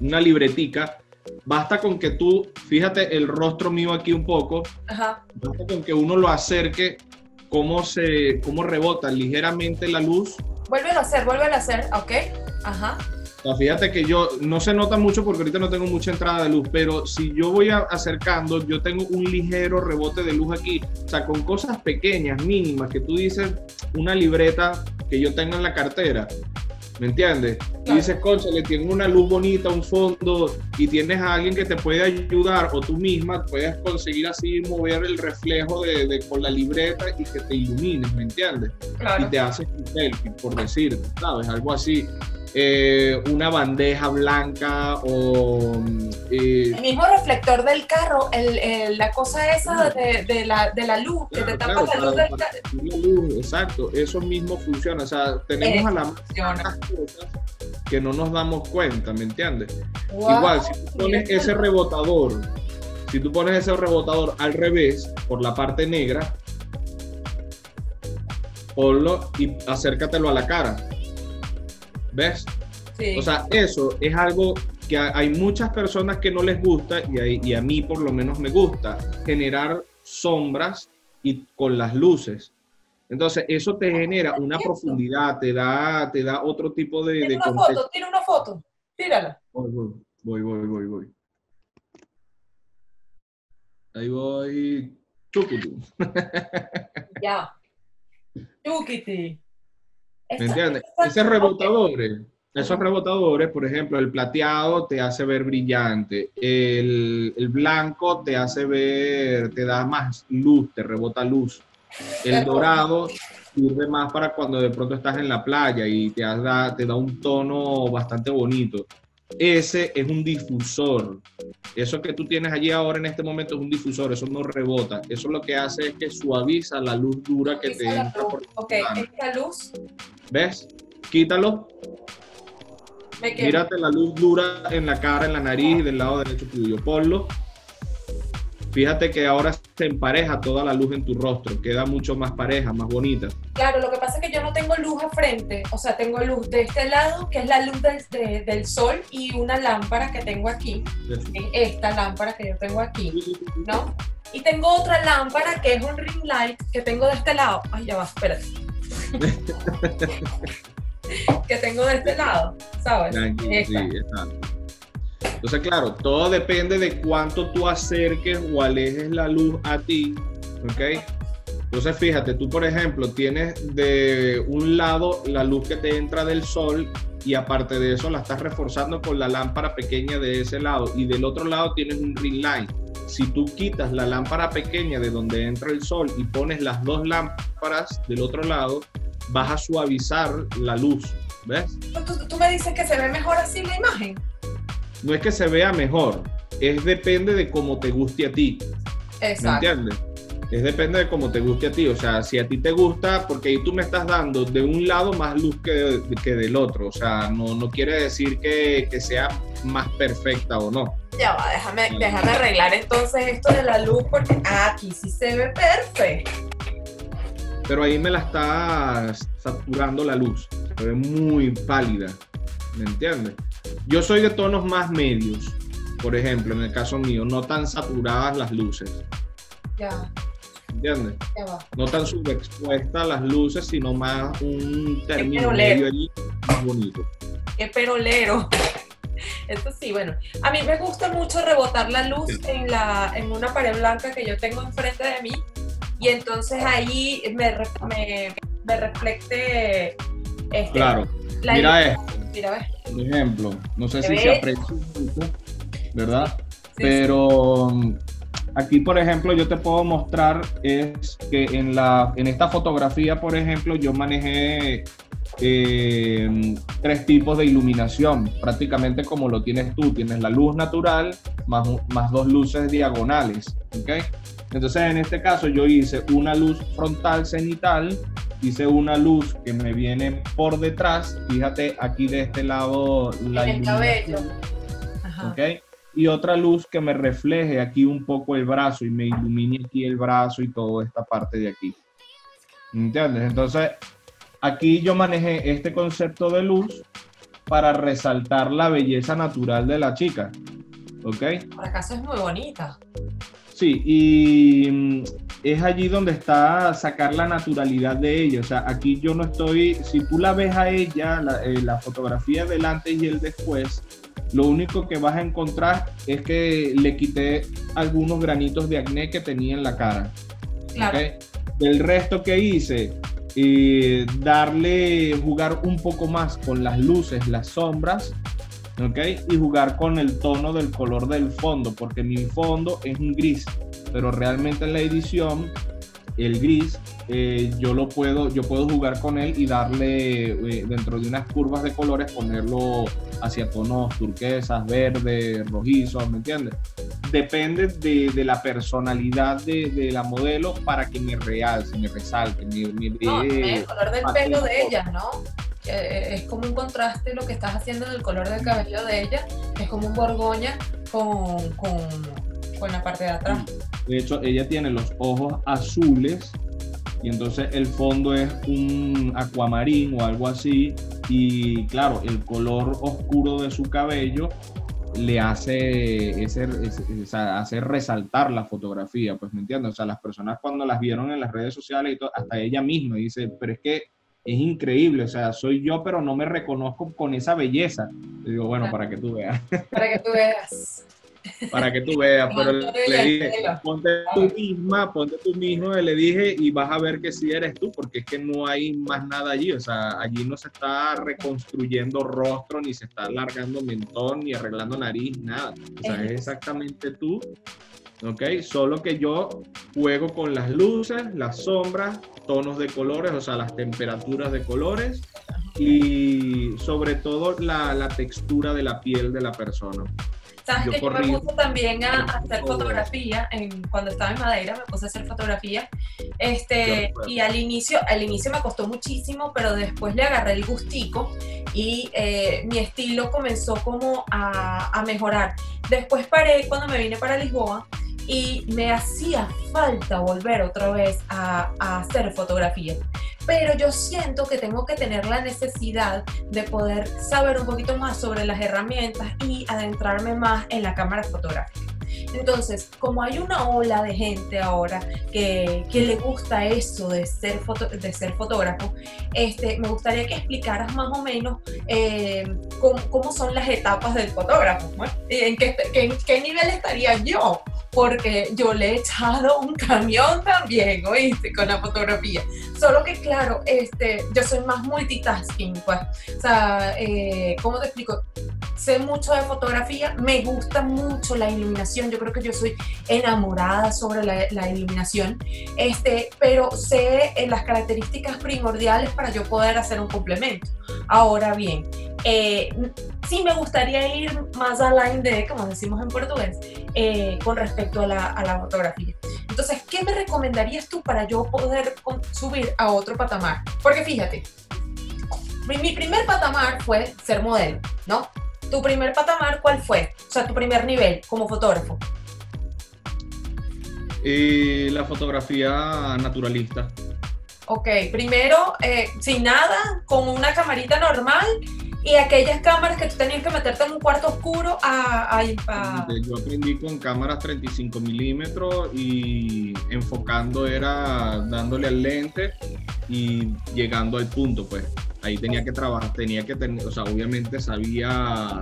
una libretica, basta con que tú, fíjate el rostro mío aquí un poco, Ajá. basta con que uno lo acerque cómo, se, cómo rebota ligeramente la luz. Vuelve a hacer, vuelve a hacer, ok. Ajá. fíjate que yo no se nota mucho porque ahorita no tengo mucha entrada de luz, pero si yo voy acercando, yo tengo un ligero rebote de luz aquí. O sea, con cosas pequeñas, mínimas, que tú dices, una libreta que yo tengo en la cartera, ¿me entiendes? Y dices, concha, le tienes una luz bonita, un fondo, y tienes a alguien que te puede ayudar, o tú misma puedes conseguir así mover el reflejo de, con la libreta y que te ilumines, ¿me entiendes? Y te haces un selfie, por decir, ¿sabes? Algo así. Eh, una bandeja blanca o... Eh, el mismo reflector del carro, el, la cosa esa de, la, de, la, luz, que te tapa la luz del carro. Exacto, eso mismo funciona. O sea, tenemos a la mano cosas que no nos damos cuenta, ¿me entiendes? Igual, si tú pones ese rebotador, si tú pones ese rebotador al revés, por la parte negra, ponlo y acércatelo a la cara ¿Ves? O sea, eso es algo que hay muchas personas que no les gusta y, a mí por lo menos me gusta, generar sombras y con las luces. Entonces, eso te genera una profundidad, te da, te da otro tipo de... Tira una foto, tira una foto, tírala. Voy, voy, voy, voy, voy. Ahí voy. Chucutu. ya. Chuquiti. ¿Me entiendes? Esos rebotadores, esos rebotadores, por ejemplo, el plateado te hace ver brillante, el, blanco te hace ver, te da más luz, te rebota luz. El dorado sirve más para cuando de pronto estás en la playa y te da, te da un tono bastante bonito. Ese es un difusor. Eso que tú tienes allí ahora en este momento es un difusor, eso no rebota. Eso lo que hace es que suaviza la luz dura que te entra por Ok, esta luz. ¿Ves? Quítalo. Me. Mírate la luz dura en la cara, en la nariz y del lado derecho tuyo. Ponlo. Fíjate que ahora se empareja toda la luz en tu rostro. Queda mucho más pareja, más bonita. Claro, lo que pasa es que yo no tengo luz a frente, o sea, tengo luz de este lado, que es la luz del, de- del sol, y una lámpara que tengo aquí, es esta lámpara que yo tengo aquí, ¿no? Y tengo otra lámpara que es un ring light que tengo de este lado. Ay, ya va, espérate. *laughs* *laughs* que tengo de este lado, ¿sabes? Tranquilo, sí, exacto. Entonces, claro, todo depende de cuánto tú acerques o alejes la luz a ti, ¿ok? Entonces, fíjate, tú, por ejemplo, tienes de un lado la luz que te entra del sol y aparte de eso la estás reforzando con la lámpara pequeña de ese lado y del otro lado tienes un ring light. Si tú quitas la lámpara pequeña de donde entra el sol y pones las dos lámparas del otro lado, vas a suavizar la luz, ¿ves? ¿Tú, tú me dices que se ve mejor así la imagen. No es que se vea mejor, es depende de cómo te guste a ti, ¿me Exacto. entiendes? Es depende de cómo te guste a ti, o sea, si a ti te gusta, porque ahí tú me estás dando de un lado más luz que, que del otro, o sea, no, no quiere decir que, que sea más perfecta o no. Ya va, déjame, déjame arreglar entonces esto de la luz porque ah, aquí sí se ve perfecto. Pero ahí me la está saturando la luz, se ve muy pálida, ¿me entiendes? Yo soy de tonos más medios, por ejemplo, en el caso mío, no tan saturadas las luces, Ya, ¿me entiendes? ya va. no tan subexpuesta a las luces, sino más un término medio allí más bonito. Qué perolero. *laughs* Esto sí, bueno. A mí me gusta mucho rebotar la luz Sí. en, la, en una pared blanca que yo tengo enfrente de mí y entonces ahí me, me, me reflecte este, Claro, la mira esto, Mira, por ejemplo, no sé ¿Se si se aprecia ¿verdad? Sí, Pero mm, aquí, por ejemplo, yo te puedo mostrar es que en, la, en esta fotografía, por ejemplo, yo manejé eh, tres tipos de iluminación, prácticamente como lo tienes tú. Tienes la luz natural más, más dos luces diagonales, ¿ok? Entonces, en este caso, yo hice una luz frontal cenital, hice una luz que me viene por detrás, fíjate aquí de este lado la En el cabello. iluminación. Ajá. ¿ok? Y otra luz que me refleje aquí un poco el brazo y me ilumine aquí el brazo y toda esta parte de aquí. ¿Entiendes? Entonces, aquí yo manejé este concepto de luz para resaltar la belleza natural de la chica. ¿Ok? Por acaso es muy bonita. Sí, y mm, es allí donde está sacar la naturalidad de ella. O sea, aquí yo no estoy, si tú la ves a ella, la, eh, la fotografía del antes y el después, lo único que vas a encontrar es que le quité algunos granitos de acné que tenía en la cara. Claro. ¿ok? Del resto que hice, eh, darle, jugar un poco más con las luces, las sombras, ¿ok? Y jugar con el tono del color del fondo, porque mi fondo es un gris, pero realmente en la edición, el gris, eh, yo lo puedo, yo puedo jugar con él y darle eh, dentro de unas curvas de colores, ponerlo hacia tonos turquesas, verdes, rojizos, ¿me entiendes? Depende de, de la personalidad de, de la modelo para que me realce, me resalte, me, me No, el color del pelo de ella, ¿no? Eh, es como un contraste lo que estás haciendo en el color del cabello de ella. Es como un borgoña con, con, la parte de atrás. De hecho, ella tiene los ojos azules y entonces el fondo es un acuamarín o algo así. Y claro, el color oscuro de su cabello le hace, ese, ese- hace resaltar la fotografía, pues me entiendes. O sea, las personas cuando las vieron en las redes sociales y todo, hasta ella misma dice, pero es que es increíble, o sea, soy yo, pero no me reconozco con esa belleza. Digo, bueno, *laughs* para que tú veas Para que tú veas. para que tú veas, pero le dije, ponte tú misma, ponte tú mismo, le dije, y vas a ver que sí eres tú, porque es que no hay más nada allí, o sea, allí no se está reconstruyendo rostro, ni se está alargando mentón, ni arreglando nariz, nada, o sea, es exactamente tú, ¿ok? Solo que yo juego con las luces, las sombras, tonos de colores, o sea, las temperaturas de colores y sobre todo la, la textura de la piel de la persona. Sabes Yo que yo me puse también a, a hacer fotografía en, cuando estaba en Madeira, me puse a hacer fotografía. Este, y al inicio, al inicio me costó muchísimo, pero después le agarré el gustico y eh, mi estilo comenzó como a, a mejorar. Después paré cuando me vine para Lisboa y me hacía falta volver otra vez a, a hacer fotografía. Pero yo siento que tengo que tener la necesidad de poder saber un poquito más sobre las herramientas y adentrarme más en la cámara fotográfica. Entonces, como hay una ola de gente ahora que, que le gusta eso de ser, foto- de ser fotógrafo, este, me gustaría que explicaras más o menos eh, cómo, cómo son las etapas del fotógrafo. ¿no? ¿En qué, en qué nivel estaría yo? Porque yo le he echado un camión también, ¿oíste? Con la fotografía. Solo que, claro, este, yo soy más multitasking, pues. O sea, eh, ¿cómo te explico? Sé mucho de fotografía, me gusta mucho la iluminación, yo creo que yo soy enamorada sobre la, la iluminación, este, pero sé eh, las características primordiales para yo poder hacer un complemento. Ahora bien, eh, sí me gustaría ir más a line de, como decimos en portugués, eh, con respecto a la, a la fotografía. Entonces, ¿qué me recomendarías tú para yo poder subir a otro patamar? Porque fíjate, mi, mi primer patamar fue ser modelo, ¿no? ¿Tu primer patamar cuál fue? O sea, tu primer nivel como fotógrafo. Y la fotografía naturalista. Ok, primero eh, sin nada, con una camarita normal y aquellas cámaras que tú tenías que meterte en un cuarto oscuro a... a- a- Yo aprendí con cámaras 35 milímetros y enfocando era dándole al lente y llegando al punto, pues. Ahí tenía que trabajar, tenía que tener, o sea, obviamente sabía,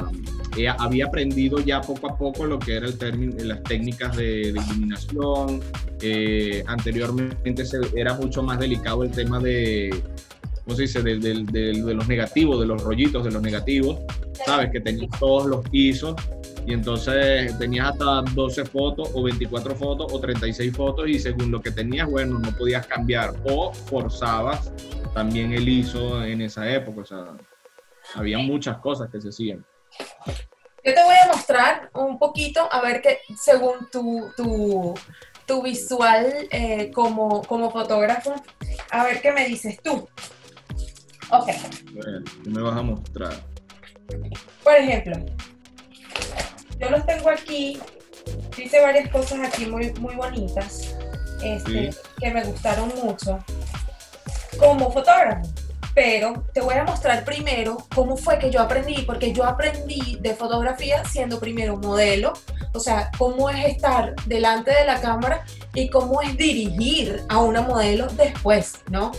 eh, había aprendido ya poco a poco lo que era el término, las técnicas de, iluminación. Eh, anteriormente era mucho más delicado el tema de, ¿cómo se dice? De, de- de- de los negativos, de los rollitos de los negativos, ¿sabes? Que tenías todos los ISOs y entonces tenías hasta 12 fotos o 24 fotos o 36 fotos y según lo que tenías, bueno, no podías cambiar o forzabas también el ISO en esa época, o sea, había muchas cosas que se hacían. Yo te voy a mostrar un poquito, a ver que según tu, tu, tu visual eh, como, como fotógrafo, a ver qué me dices tú. Ok, ver, ¿qué me vas a mostrar? por ejemplo, yo los tengo aquí, hice varias cosas aquí muy, muy bonitas, este, Sí. que me gustaron mucho como fotógrafo. Pero te voy a mostrar primero cómo fue que yo aprendí, porque yo aprendí de fotografía siendo primero modelo, o sea, cómo es estar delante de la cámara y cómo es dirigir a una modelo después, ¿no?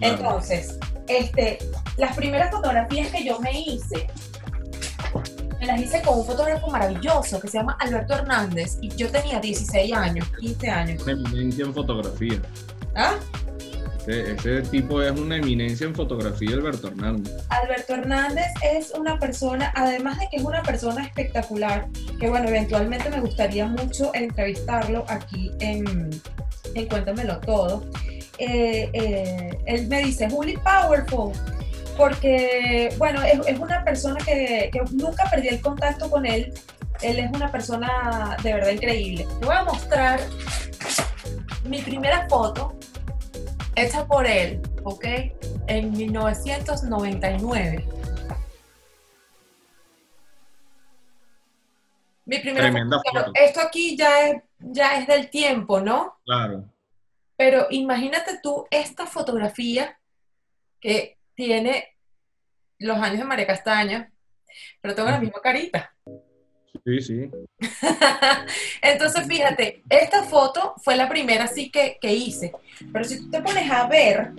Entonces, este, las primeras fotografías que yo me hice, me las hice con un fotógrafo maravilloso que se llama Alberto Hernández y yo tenía 16 años, 15 años. Una eminencia en fotografía. ¿Ah? Ese, ese tipo es una eminencia en fotografía, Alberto Hernández. Alberto Hernández es una persona, además de que es una persona espectacular, que bueno, eventualmente me gustaría mucho entrevistarlo aquí en, en Cuéntamelo Todo. Eh, eh, él me dice, Juli Powerful, porque bueno, es, es una persona que, que nunca perdí el contacto con él. Él es una persona de verdad increíble. Te voy a mostrar mi primera foto hecha por él, ¿ok? En 1999. Mi primera Tremenda foto, foto. esto aquí ya es, ya es del tiempo, ¿no? Claro. Pero imagínate tú esta fotografía que tiene los años de María Castaña, pero tengo la misma carita. Sí, sí. *laughs* Entonces, fíjate, esta foto fue la primera sí que, que hice. Pero si tú te pones a ver,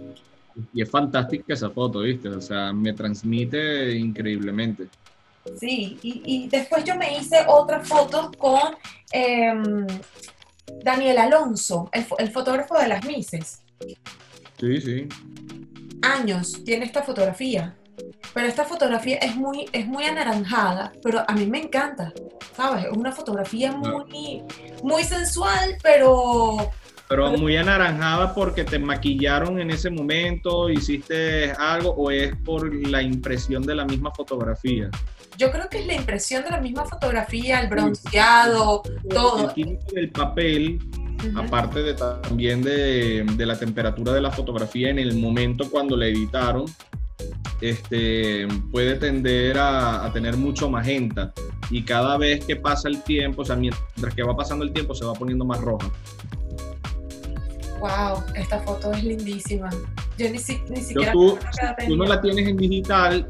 Y es fantástica esa foto, ¿viste? O sea, me transmite increíblemente. sí, y, y después yo me hice otras fotos con em, Daniel Alonso, el, fo- el fotógrafo de las Mises. Sí, sí. Años tiene esta fotografía. Pero esta fotografía es muy, es muy anaranjada, pero a mí me encanta, ¿sabes? Es una fotografía muy, muy sensual, pero, Pero muy anaranjada porque te maquillaron en ese momento, hiciste algo o es por la impresión de la misma fotografía. Yo creo que es la impresión de la misma fotografía, el bronceado, todo. El del papel, Ujú. aparte de también de, de la temperatura de la fotografía en el momento cuando la editaron, este, puede tender a, a tener mucho magenta y cada vez que pasa el tiempo, o sea, mientras que va pasando el tiempo se va poniendo más roja. Wow, esta foto es lindísima. Yo ni, si- ni Yo siquiera tú, edad si tú no la tienes en digital,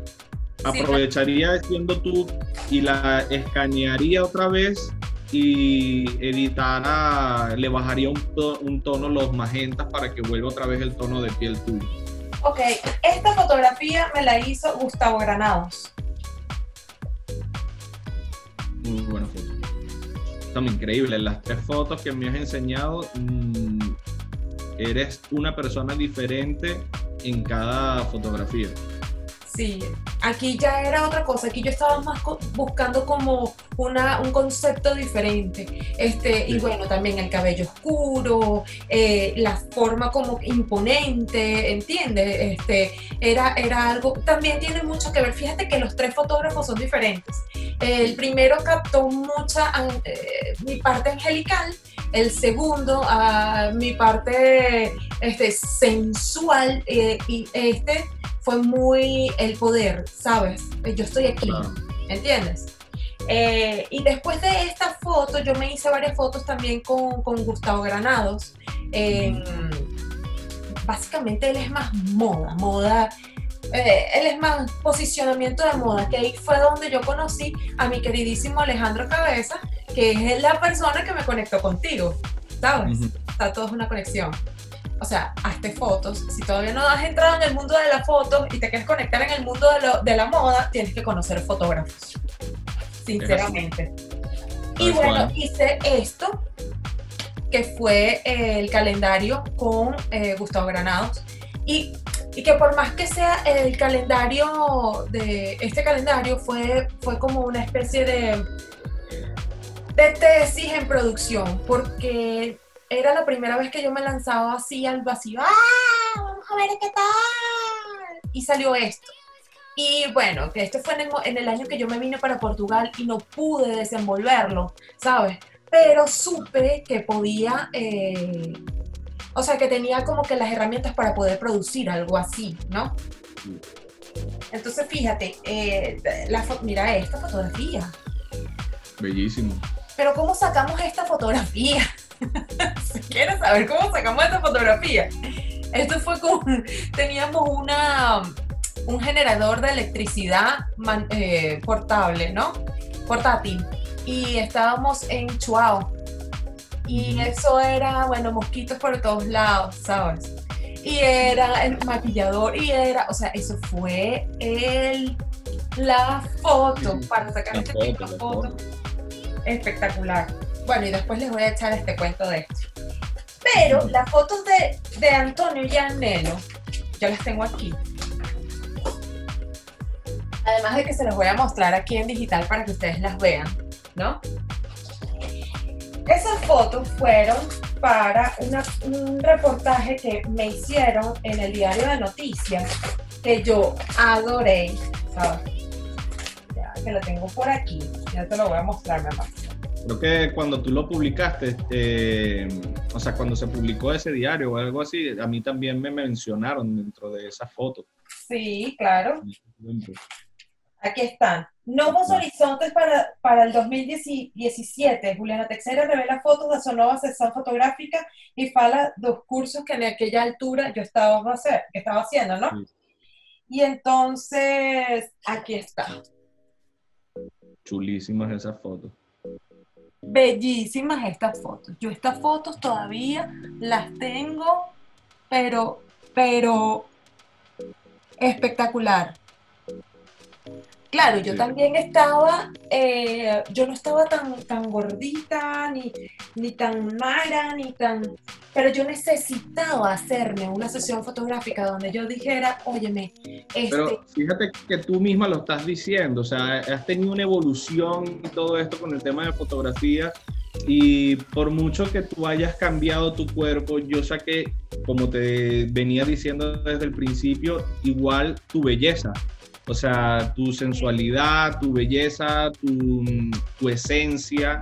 aprovecharía siendo tú y la escanearía otra vez y editara, le bajaría un, to- un tono los magentas para que vuelva otra vez el tono de piel tuyo. Ok, esta fotografía me la hizo Gustavo Granados. Muy buena foto. Están increíbles. Las tres fotos que me has enseñado, mm, eres una persona diferente en cada fotografía. Sí, aquí ya era otra cosa, aquí yo estaba más co- buscando como una, un concepto diferente. Este, y bueno, también el cabello oscuro, eh, la forma como imponente, ¿entiendes? Este, era, era algo, también tiene mucho que ver. Fíjate que los tres fotógrafos son diferentes. El primero captó mucha eh, mi parte angelical, el segundo ah, mi parte este, sensual eh, y este fue muy el poder, ¿sabes? Yo estoy aquí, Claro. ¿entiendes? Eh, y después de esta foto, yo me hice varias fotos también con, con Gustavo Granados. Eh, básicamente él es más moda, moda. eh, él es más posicionamiento de moda, que ahí fue donde yo conocí a mi queridísimo Alejandro Cabeza, que es la persona que me conectó contigo, ¿sabes? Está todo es una conexión. O sea, hazte fotos. Si todavía no has entrado en el mundo de las fotos y te quieres conectar en el mundo de, lo- de la moda, tienes que conocer fotógrafos. Sinceramente. Y bueno, hice esto, que fue eh, el calendario con eh, Gustavo Granados. Y, y que por más que sea el calendario de este calendario, fue, fue como una especie de, de tesis en producción, porque era la primera vez que yo me lanzaba así al vacío. ¡Ah! Vamos a ver qué tal. Y salió esto. Y bueno, que este fue en el, mo- en el año que yo me vine para Portugal y no pude desenvolverlo, ¿sabes? Pero supe que podía, eh, o sea, que tenía como que las herramientas para poder producir algo así, ¿no? Entonces, fíjate, eh, la mira esta fotografía. Bellísimo. Pero ¿cómo sacamos esta fotografía? *laughs* si quieres saber cómo sacamos esta fotografía. Esto fue con, teníamos una, un generador de electricidad man- eh, portable, ¿no? Portátil. Y estábamos en Chuao. Y eso era, bueno, mosquitos por todos lados, ¿sabes? Y era el maquillador, y era, o sea, eso fue el, la foto para sacar la este foto, tipo de foto. espectacular. Bueno, y después les voy a echar este cuento de esto. Pero las fotos de, de Antonio y Anelo, yo las tengo aquí. Además de que se las voy a mostrar aquí en digital para que ustedes las vean, ¿no? Esas fotos fueron para una- un reportaje que me hicieron en el diario de noticias, que yo adoré, ¿sabes? Ya, que lo tengo por aquí, ya te lo voy a mostrar, mi amor. Creo que cuando tú lo publicaste, eh, o sea, cuando se publicó ese diario o algo así, a mí también me mencionaron dentro de esa foto. Sí, claro. Aquí están. Nuevos horizontes para, para el 2017. Juliana Texera revela fotos de su nueva sesión fotográfica y fala dos cursos que en aquella altura yo estaba, hacer, que estaba haciendo, ¿no? Sí. Y entonces, aquí está. Chulísimas esas fotos. Bellísimas estas fotos. Yo estas fotos todavía las tengo, pero, pero espectacular. Claro, yo Sí. también estaba, eh, yo no estaba tan, tan gordita, ni, ni tan mala, ni tan... Pero yo necesitaba hacerme una sesión fotográfica donde yo dijera, óyeme, este, Pero fíjate que tú misma lo estás diciendo, o sea, has tenido una evolución y todo esto con el tema de fotografía Y por mucho que tú hayas cambiado tu cuerpo, yo sé que, como te venía diciendo desde el principio, igual tu belleza. O sea, tu sensualidad, tu belleza, tu, tu esencia,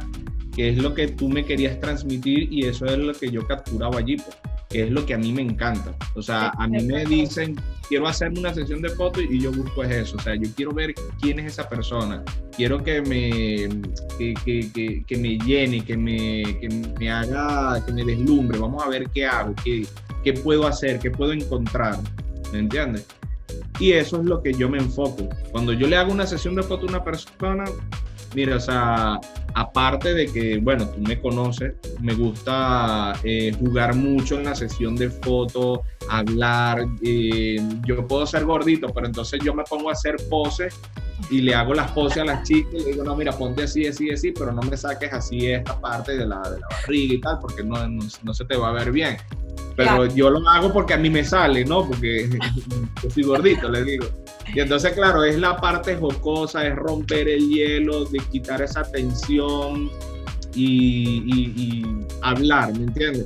que es lo que tú me querías transmitir y eso es lo que yo capturaba allí. Pues que es lo que a mí me encanta. O sea, a mí me dicen, quiero hacerme una sesión de fotos y yo busco eso. O sea, yo quiero ver quién es esa persona. Quiero que me, que, que, que, me llene, que me, que me haga, que me deslumbre. Vamos a ver qué hago, qué, qué puedo hacer, qué puedo encontrar. ¿Me entiendes? Y eso es lo que yo me enfoco. Cuando yo le hago una sesión de fotos a una persona, mira, o sea, aparte de que, bueno, tú me conoces, me gusta eh, jugar mucho en la sesión de fotos, hablar. Eh, yo puedo ser gordito, pero entonces yo me pongo a hacer poses y le hago las poses a las chicas y le digo, no, mira, ponte así, así, así, pero no me saques así esta parte de la, de la barriga y tal, porque no, no, se te va a ver bien. Pero yo lo hago porque a mí me sale, ¿no? Porque *laughs* yo soy gordito, le digo. Y entonces, claro, es la parte jocosa, es romper el hielo, de quitar esa tensión y, hablar, ¿me entiendes?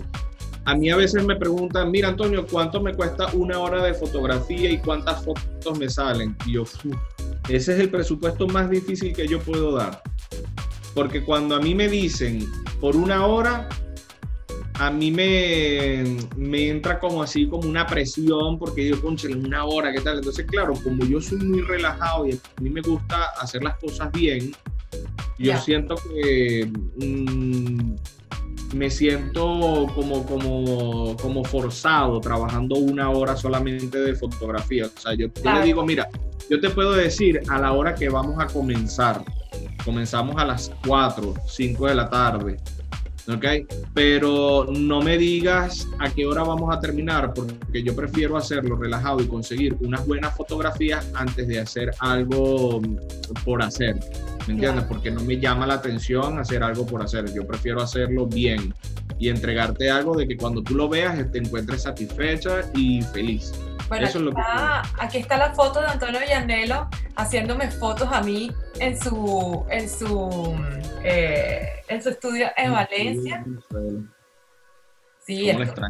A mí a veces me preguntan, mira Antonio, ¿cuánto me cuesta una hora de fotografía y cuántas fotos me salen? Y yo, ese es el presupuesto más difícil que yo puedo dar. Porque cuando a mí me dicen por una hora, a mí me, me entra como así, como una presión, porque yo, conche, en una hora, ¿qué tal? Entonces, claro, como yo soy muy relajado y a mí me gusta hacer las cosas bien, yo siento que mm, me siento como, como, como forzado trabajando una hora solamente de fotografía. O sea, yo, yo le digo, mira, yo te puedo decir a la hora que vamos a comenzar. Comenzamos a las 4, 5 de la tarde ¿ok? Pero no me digas a qué hora vamos a terminar, porque yo prefiero hacerlo relajado y conseguir unas buenas fotografías antes de hacer algo por hacer, ¿me entiendes? Porque no me llama la atención hacer algo por hacer, yo prefiero hacerlo bien y entregarte algo de que cuando tú lo veas te encuentres satisfecha y feliz. Bueno, aquí, está, la foto de Antonio Villanelo haciéndome fotos a mí en su, en su, eh, en su estudio en Valencia. Sí, esto,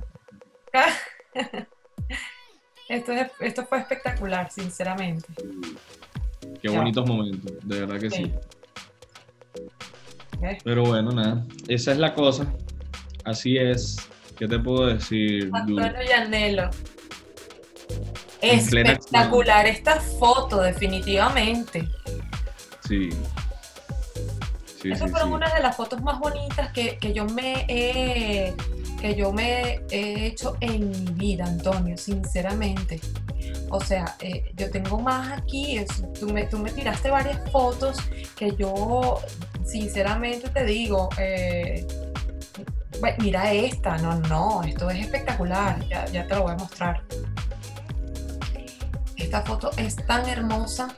*laughs* esto, esto, fue espectacular, sinceramente. Qué bonitos momentos, de verdad que sí. Pero bueno, nada, esa es la cosa. Así es. ¿Qué te puedo decir? Antonio Villanelo. Espectacular esta foto, definitivamente. Sí. sí Esas fueron una de las fotos más bonitas que, yo me he, que yo me he hecho en mi vida, Antonio, sinceramente. O sea, eh, yo tengo más aquí, tú, me, tú me tiraste varias fotos que yo, sinceramente te digo, eh, mira esta, no, no, esto es espectacular, ya, ya te lo voy a mostrar. Esta foto es tan hermosa.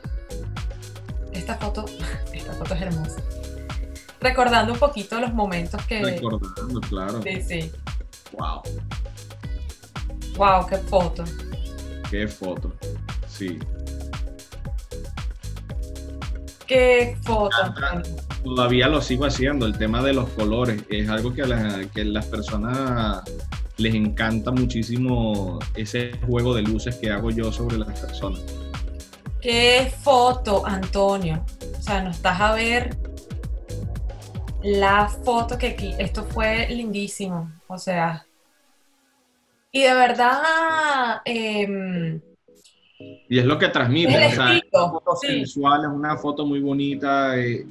Esta foto, *laughs* esta foto es hermosa. Recordando un poquito los momentos que. Recordando, claro. Sí, sí. Wow. Wow, qué foto. Qué foto. Sí. Qué foto. Todavía lo sigo haciendo. El tema de los colores es algo que, que las personas les encanta muchísimo ese juego de luces que hago yo sobre las personas. Qué foto, Antonio. O sea, no estás a ver la foto que aquí, esto fue lindísimo. O sea, y de verdad... Em, y es lo que transmite, o sea, es una foto sensual, es una foto muy bonita. Eh,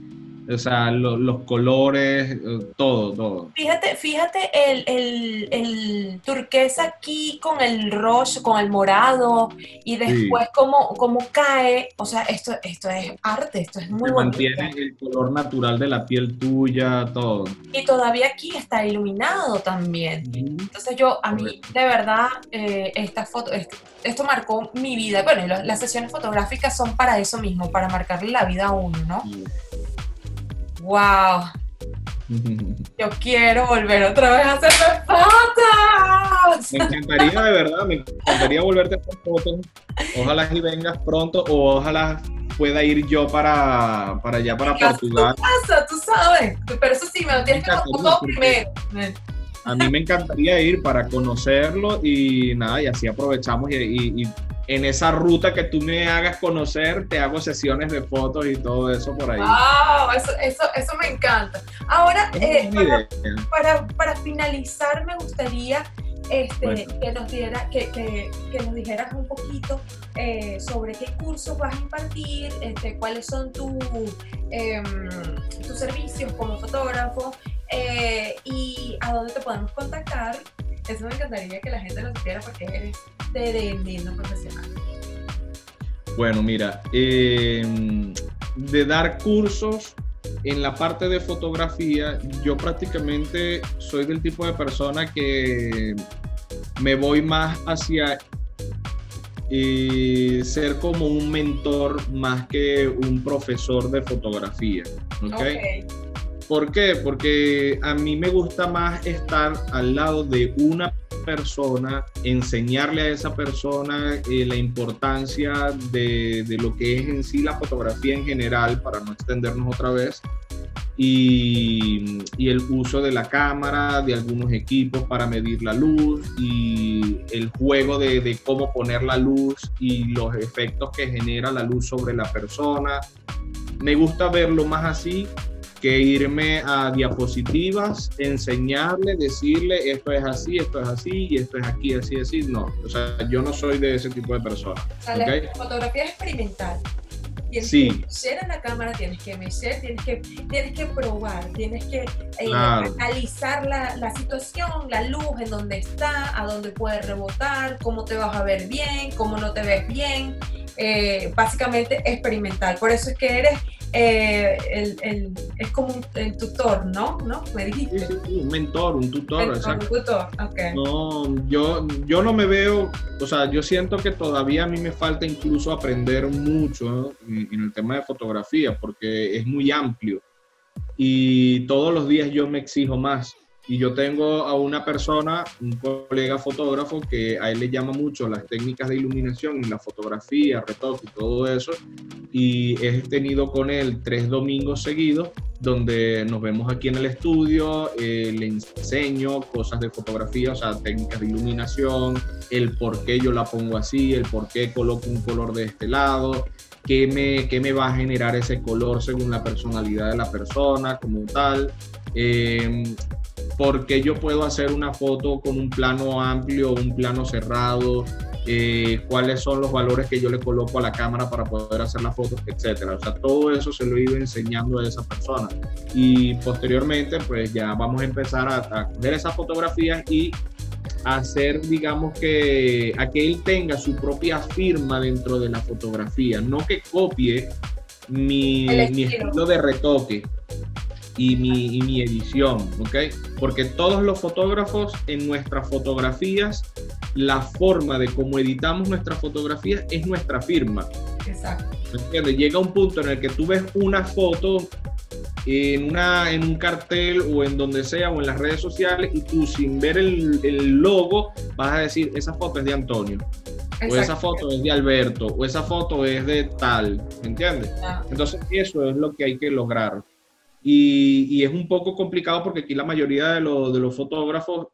o sea, los colores, eh, todo, todo. Fíjate, fíjate el, turquesa aquí con el rojo, con el morado, y después cómo, cómo, cae. O sea, esto, esto es arte, esto es muy bonito. Mantiene el color natural de la piel tuya, todo. Y todavía aquí está iluminado también. Entonces yo, a mí, de verdad, eh, esta foto, esto, marcó mi vida. Bueno, las sesiones fotográficas son para eso mismo, para marcarle la vida a uno, ¿no? Wow. *laughs* Yo quiero volver otra vez a hacerme fotos. Me encantaría, de verdad, me encantaría volverte a hacer fotos. Ojalá y vengas pronto o ojalá pueda ir yo para, para allá, para Portugal. ¿Qué pasa? Tú sabes. Pero eso sí, me lo tienes que contar primero. A mí me encantaría ir para conocerlo y nada, y así aprovechamos y, y en esa ruta que tú me hagas conocer, te hago sesiones de fotos y todo eso por ahí. ¡Wow! Eso, eso, eso me encanta. Ahora, eh, para, para, finalizar, me gustaría este, que, nos diera, que, que, que, nos dijeras un poquito eh, sobre qué cursos vas a impartir, este, cuáles son tu, eh, tus servicios como fotógrafo eh, y a dónde te podemos contactar. Eso me encantaría que la gente lo supiera porque eres tremendo profesional? Bueno, mira, em, de dar cursos en la parte de fotografía, yo prácticamente soy del tipo de persona que me voy más hacia eh, ser como un mentor más que un profesor de fotografía. ¿okay? ¿Por qué? Porque a mí me gusta más estar al lado de una persona, enseñarle a esa persona eh, la importancia de, de, lo que es en sí la fotografía en general, para no extendernos otra vez, y, y, el uso de la cámara, de algunos equipos para medir la luz, y el juego de, de cómo poner la luz y los efectos que genera la luz sobre la persona. Me gusta verlo más así que irme a diapositivas, enseñarle, decirle esto es así, esto es así y esto es aquí, así, así. No, o sea, yo no soy de ese tipo de persona. O sea, la fotografía es experimental. Tienes sí. que ser en la cámara, tienes que mecer, tienes que, tienes que probar, tienes que eh, claro. analizar la, la, situación, la luz, en dónde está, a dónde puede rebotar, cómo te vas a ver bien, cómo no te ves bien. Eh, básicamente experimental. Por eso es que eres eh, el, el, es como un, el tutor, ¿no? ¿No? Me dijiste. Sí, sí, un mentor, un tutor. Mentor, un tutor, okay. No, yo, yo no me veo, o sea, yo siento que todavía a mí me falta incluso aprender mucho en, en el tema de fotografía, porque es muy amplio y todos los días yo me exijo más. Y yo tengo a una persona, un colega fotógrafo, que a él le llama mucho las técnicas de iluminación la fotografía, retoque y todo eso. Y he tenido con él tres domingos seguidos donde nos vemos aquí en el estudio, eh, le enseño cosas de fotografía, o sea, técnicas de iluminación, el por qué yo la pongo así, el por qué coloco un color de este lado, qué me, qué me va a generar ese color según la personalidad de la persona como tal. Eh, porque yo puedo hacer una foto con un plano amplio, un plano cerrado, eh, cuáles son los valores que yo le coloco a la cámara para poder hacer la foto, etcétera. O sea, todo eso se lo ido enseñando a esa persona. Y posteriormente, pues ya vamos a empezar a, a ver esas fotografías y hacer, digamos que, a que él tenga su propia firma dentro de la fotografía, no que copie mi, mi estilo de retoque, y mi, y mi, edición, ¿ok? Porque todos los fotógrafos en nuestras fotografías, la forma de cómo editamos nuestras fotografías es nuestra firma. Exacto. ¿Entiendes? Llega un punto en el que tú ves una foto en, una, en un cartel o en donde sea o en las redes sociales y tú sin ver el, el logo vas a decir, esa foto es de Antonio. Exacto. O esa foto es de Alberto, o esa foto es de tal, ¿me entiendes? Ah. Entonces eso es lo que hay que lograr. Y, es un poco complicado porque aquí la mayoría de, lo, de, los fotógrafos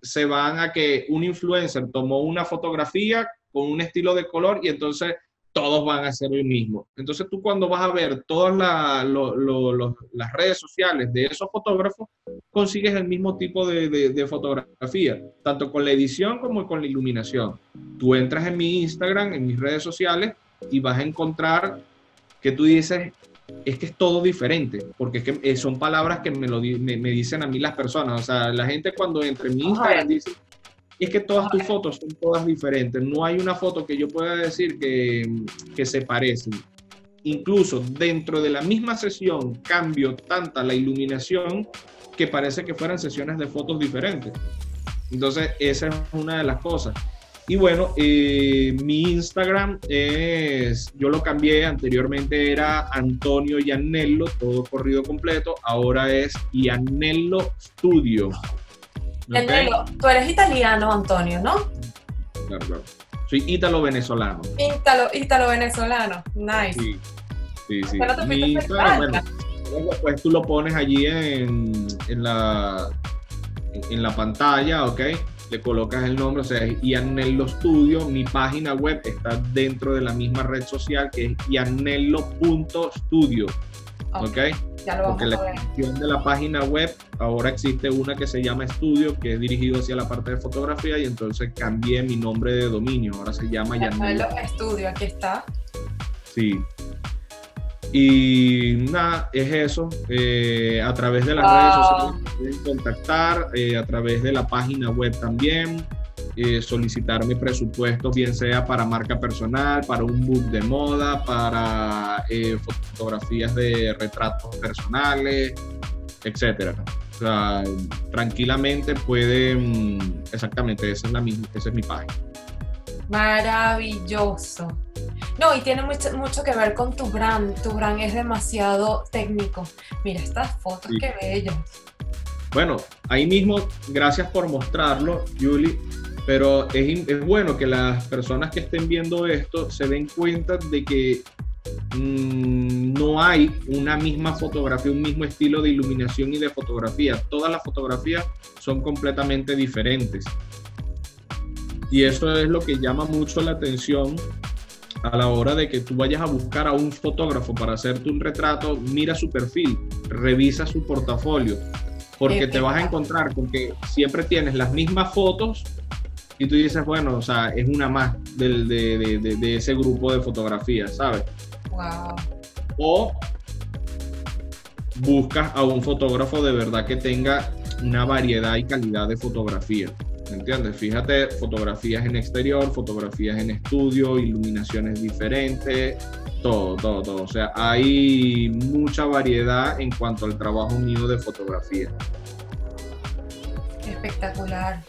se van a que un influencer tomó una fotografía con un estilo de color y entonces todos van a hacer el mismo. Entonces tú cuando vas a ver todas las redes sociales de esos fotógrafos, consigues el mismo tipo de, de, fotografía, tanto con la edición como con la iluminación. Tú entras en mi Instagram, en mis redes sociales, y vas a encontrar que tú dices, es que es todo diferente, porque es que son palabras que me, lo, me, me, dicen a mí las personas. O sea, la gente cuando entra en mi Instagram dice, es que todas tus fotos son todas diferentes. No hay una foto que yo pueda decir que, que se parecen. Incluso dentro de la misma sesión cambio tanta la iluminación que parece que fueran sesiones de fotos diferentes. Entonces, esa es una de las cosas. Y bueno, eh, mi Instagram es, yo lo cambié, anteriormente era Antonio Iannello, todo corrido completo, ahora es Iannello Studio. Iannello, ¿Okay? tú eres italiano, Antonio, ¿no? Claro, claro. Soy ítalo-venezolano. Ítalo, ítalo-venezolano, nice. Sí. Sí, sí. Pero Mi Instagram, bueno, después tú lo pones allí en, en la, en la pantalla, ¿ok? Le colocas el nombre, o sea, es Ianello Studio. Mi página web está dentro de la misma red social que es ianello.studio, ¿ok? Ya lo Porque vamos la extensión de la página web, ahora existe una que se llama Studio, que es dirigido hacia la parte de fotografía, y entonces cambié mi nombre de dominio. Ahora se llama. Ianello Estudio, aquí está. Sí. Y nada, es eso. eh, a través de las Wow. redes sociales me pueden contactar, eh, a través de la página web también, eh, solicitarme presupuestos, bien sea para marca personal, para un book de moda, para fotografías de retratos personales, etcétera. O sea, tranquilamente pueden, exactamente, esa es, la esa es mi página. Maravilloso. No, y tiene mucho, mucho que ver con tu brand. Tu brand es demasiado técnico. Mira estas fotos, Sí. qué bello. Bueno, ahí mismo, gracias por mostrarlo, Julie, pero es, es bueno que las personas que estén viendo esto se den cuenta de que mm, no hay una misma fotografía, un mismo estilo de iluminación y de fotografía. Todas las fotografías son completamente diferentes. Y eso es lo que llama mucho la atención a la hora de que tú vayas a buscar a un fotógrafo para hacerte un retrato, mira su perfil, revisa su portafolio, porque te vas a encontrar con que siempre tienes las mismas fotos y tú dices, bueno, o sea, es una más del, de, de- de- de ese grupo de fotografías, ¿sabes? Wow. O buscas a un fotógrafo de verdad que tenga una variedad y calidad de fotografía. ¿Me entiendes? Fíjate, fotografías en exterior, fotografías en estudio, iluminaciones diferentes, todo, todo, todo. O sea, hay mucha variedad en cuanto al trabajo mío de fotografía. Espectacular.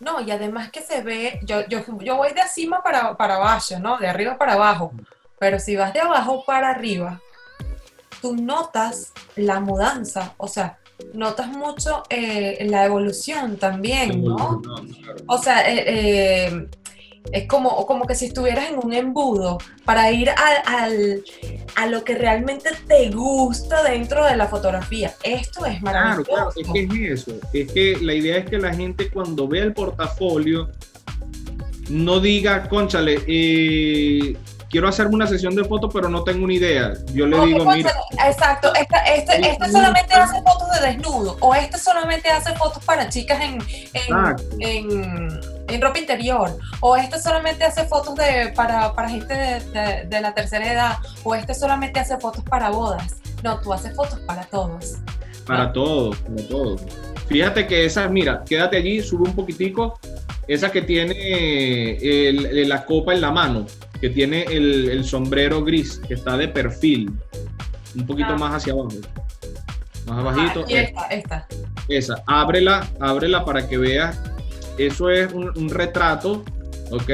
No, y además que se ve, yo, yo, yo voy de cima para, para abajo, ¿no? De arriba para abajo. Pero si vas de abajo para arriba, tú notas la mudanza, o sea, notas mucho eh, la evolución también, ¿no? O sea, eh, eh, es como, como que si estuvieras en un embudo para ir a, al- a lo que realmente te gusta dentro de la fotografía. Esto es Claro, maravilloso. claro, es que es eso. Es que la idea es que la gente cuando vea el portafolio no diga, conchale, eh, quiero hacerme una sesión de fotos, pero no tengo una idea. Yo le Ok, digo, mira, Exacto, esta- este, este solamente hace fotos de desnudo o este solamente hace fotos para chicas en, en, en, en ropa interior o este solamente hace fotos de, para, para gente de, de- de la tercera edad o este solamente hace fotos para bodas. No, tú haces fotos para todos. para todos, para todos. Fíjate que esa, mira, quédate allí, sube un poquitico, esa que tiene el- la copa en la mano, que tiene el, el sombrero gris, que está de perfil, un poquito Ah. más hacia abajo. Más abajito. Y esta, esta. Esa, ábrela, ábrela para que veas. Eso es un, un retrato, ¿ok?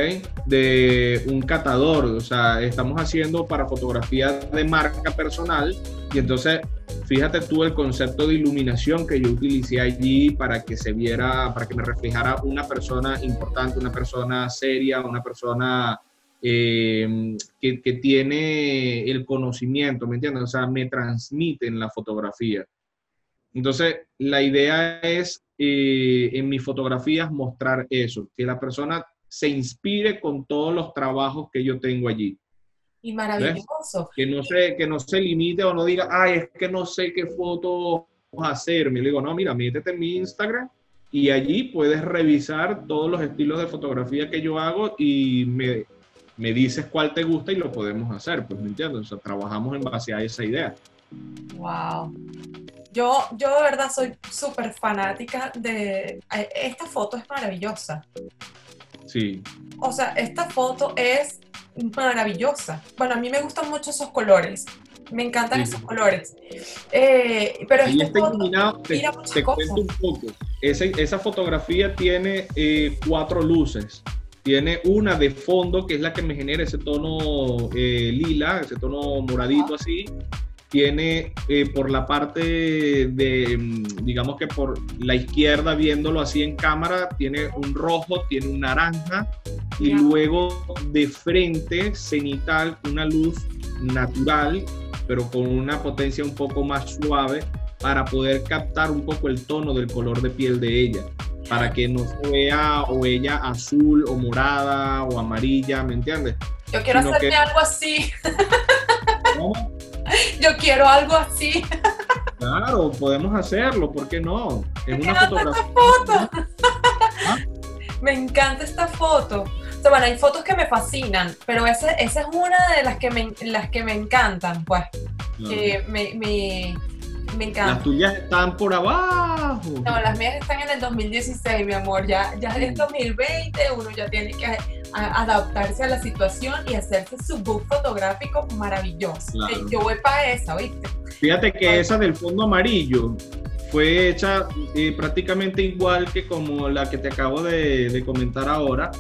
De un catador. O sea, estamos haciendo para fotografía de marca personal. Y entonces, fíjate tú el concepto de iluminación que yo utilicé allí para que se viera, para que me reflejara una persona importante, una persona seria, una persona eh, que, que tiene el conocimiento, ¿me entiendes? O sea, me transmite en la fotografía. Entonces, la idea es eh, en mis fotografías mostrar eso, que la persona se inspire con todos los trabajos que yo tengo allí. Y maravilloso. Que no se, que no se limite o no diga, ay, es que no sé qué fotos hacerme. Le digo, no, mira, métete en mi Instagram y allí puedes revisar todos los estilos de fotografía que yo hago y me, me dices cuál te gusta y lo podemos hacer. Pues, ¿me entiendes? O sea, trabajamos en base a esa idea. Wow. Yo, yo de verdad soy súper fanática de... Esta foto es maravillosa. Sí. O sea, esta foto es maravillosa. Bueno, a mí me gustan mucho esos colores. Me encantan Sí. esos colores. Eh, pero Ahí esta foto... iluminado. Te, te cosas. cuento un poco. Ese- esa fotografía tiene eh, cuatro luces. Tiene una de fondo, que es la que me genera ese tono eh, lila, ese tono moradito así. Tiene eh, por la parte de, mm, digamos que por la izquierda, viéndolo así en cámara, tiene un rojo, tiene un naranja. Y luego de frente, cenital, una luz natural, pero con una potencia un poco más suave para poder captar un poco el tono del color de piel de ella, para que no se vea o ella azul o morada o amarilla, ¿me entiendes? Yo quiero Sino hacerme que- algo así. *laughs* Yo quiero algo así. Claro, podemos hacerlo, ¿por qué no? Es Me una encanta fotografía. esta foto. ¿Ah? *laughs* Me encanta esta foto. O sea, bueno, hay fotos que me fascinan, pero esa, esa es una de las que me, las que me encantan, pues. Que me, me, me Las encanta. tuyas están por abajo. No, las mías están en el 2016, mi amor. Ya, ya es 2020, uno ya tiene que a- adaptarse a la situación y hacerse su book fotográfico maravilloso. Claro. Eh, Yo voy para esa, ¿oíste? Fíjate que esa del fondo amarillo fue hecha eh, prácticamente igual que como la que te acabo de, de comentar ahora.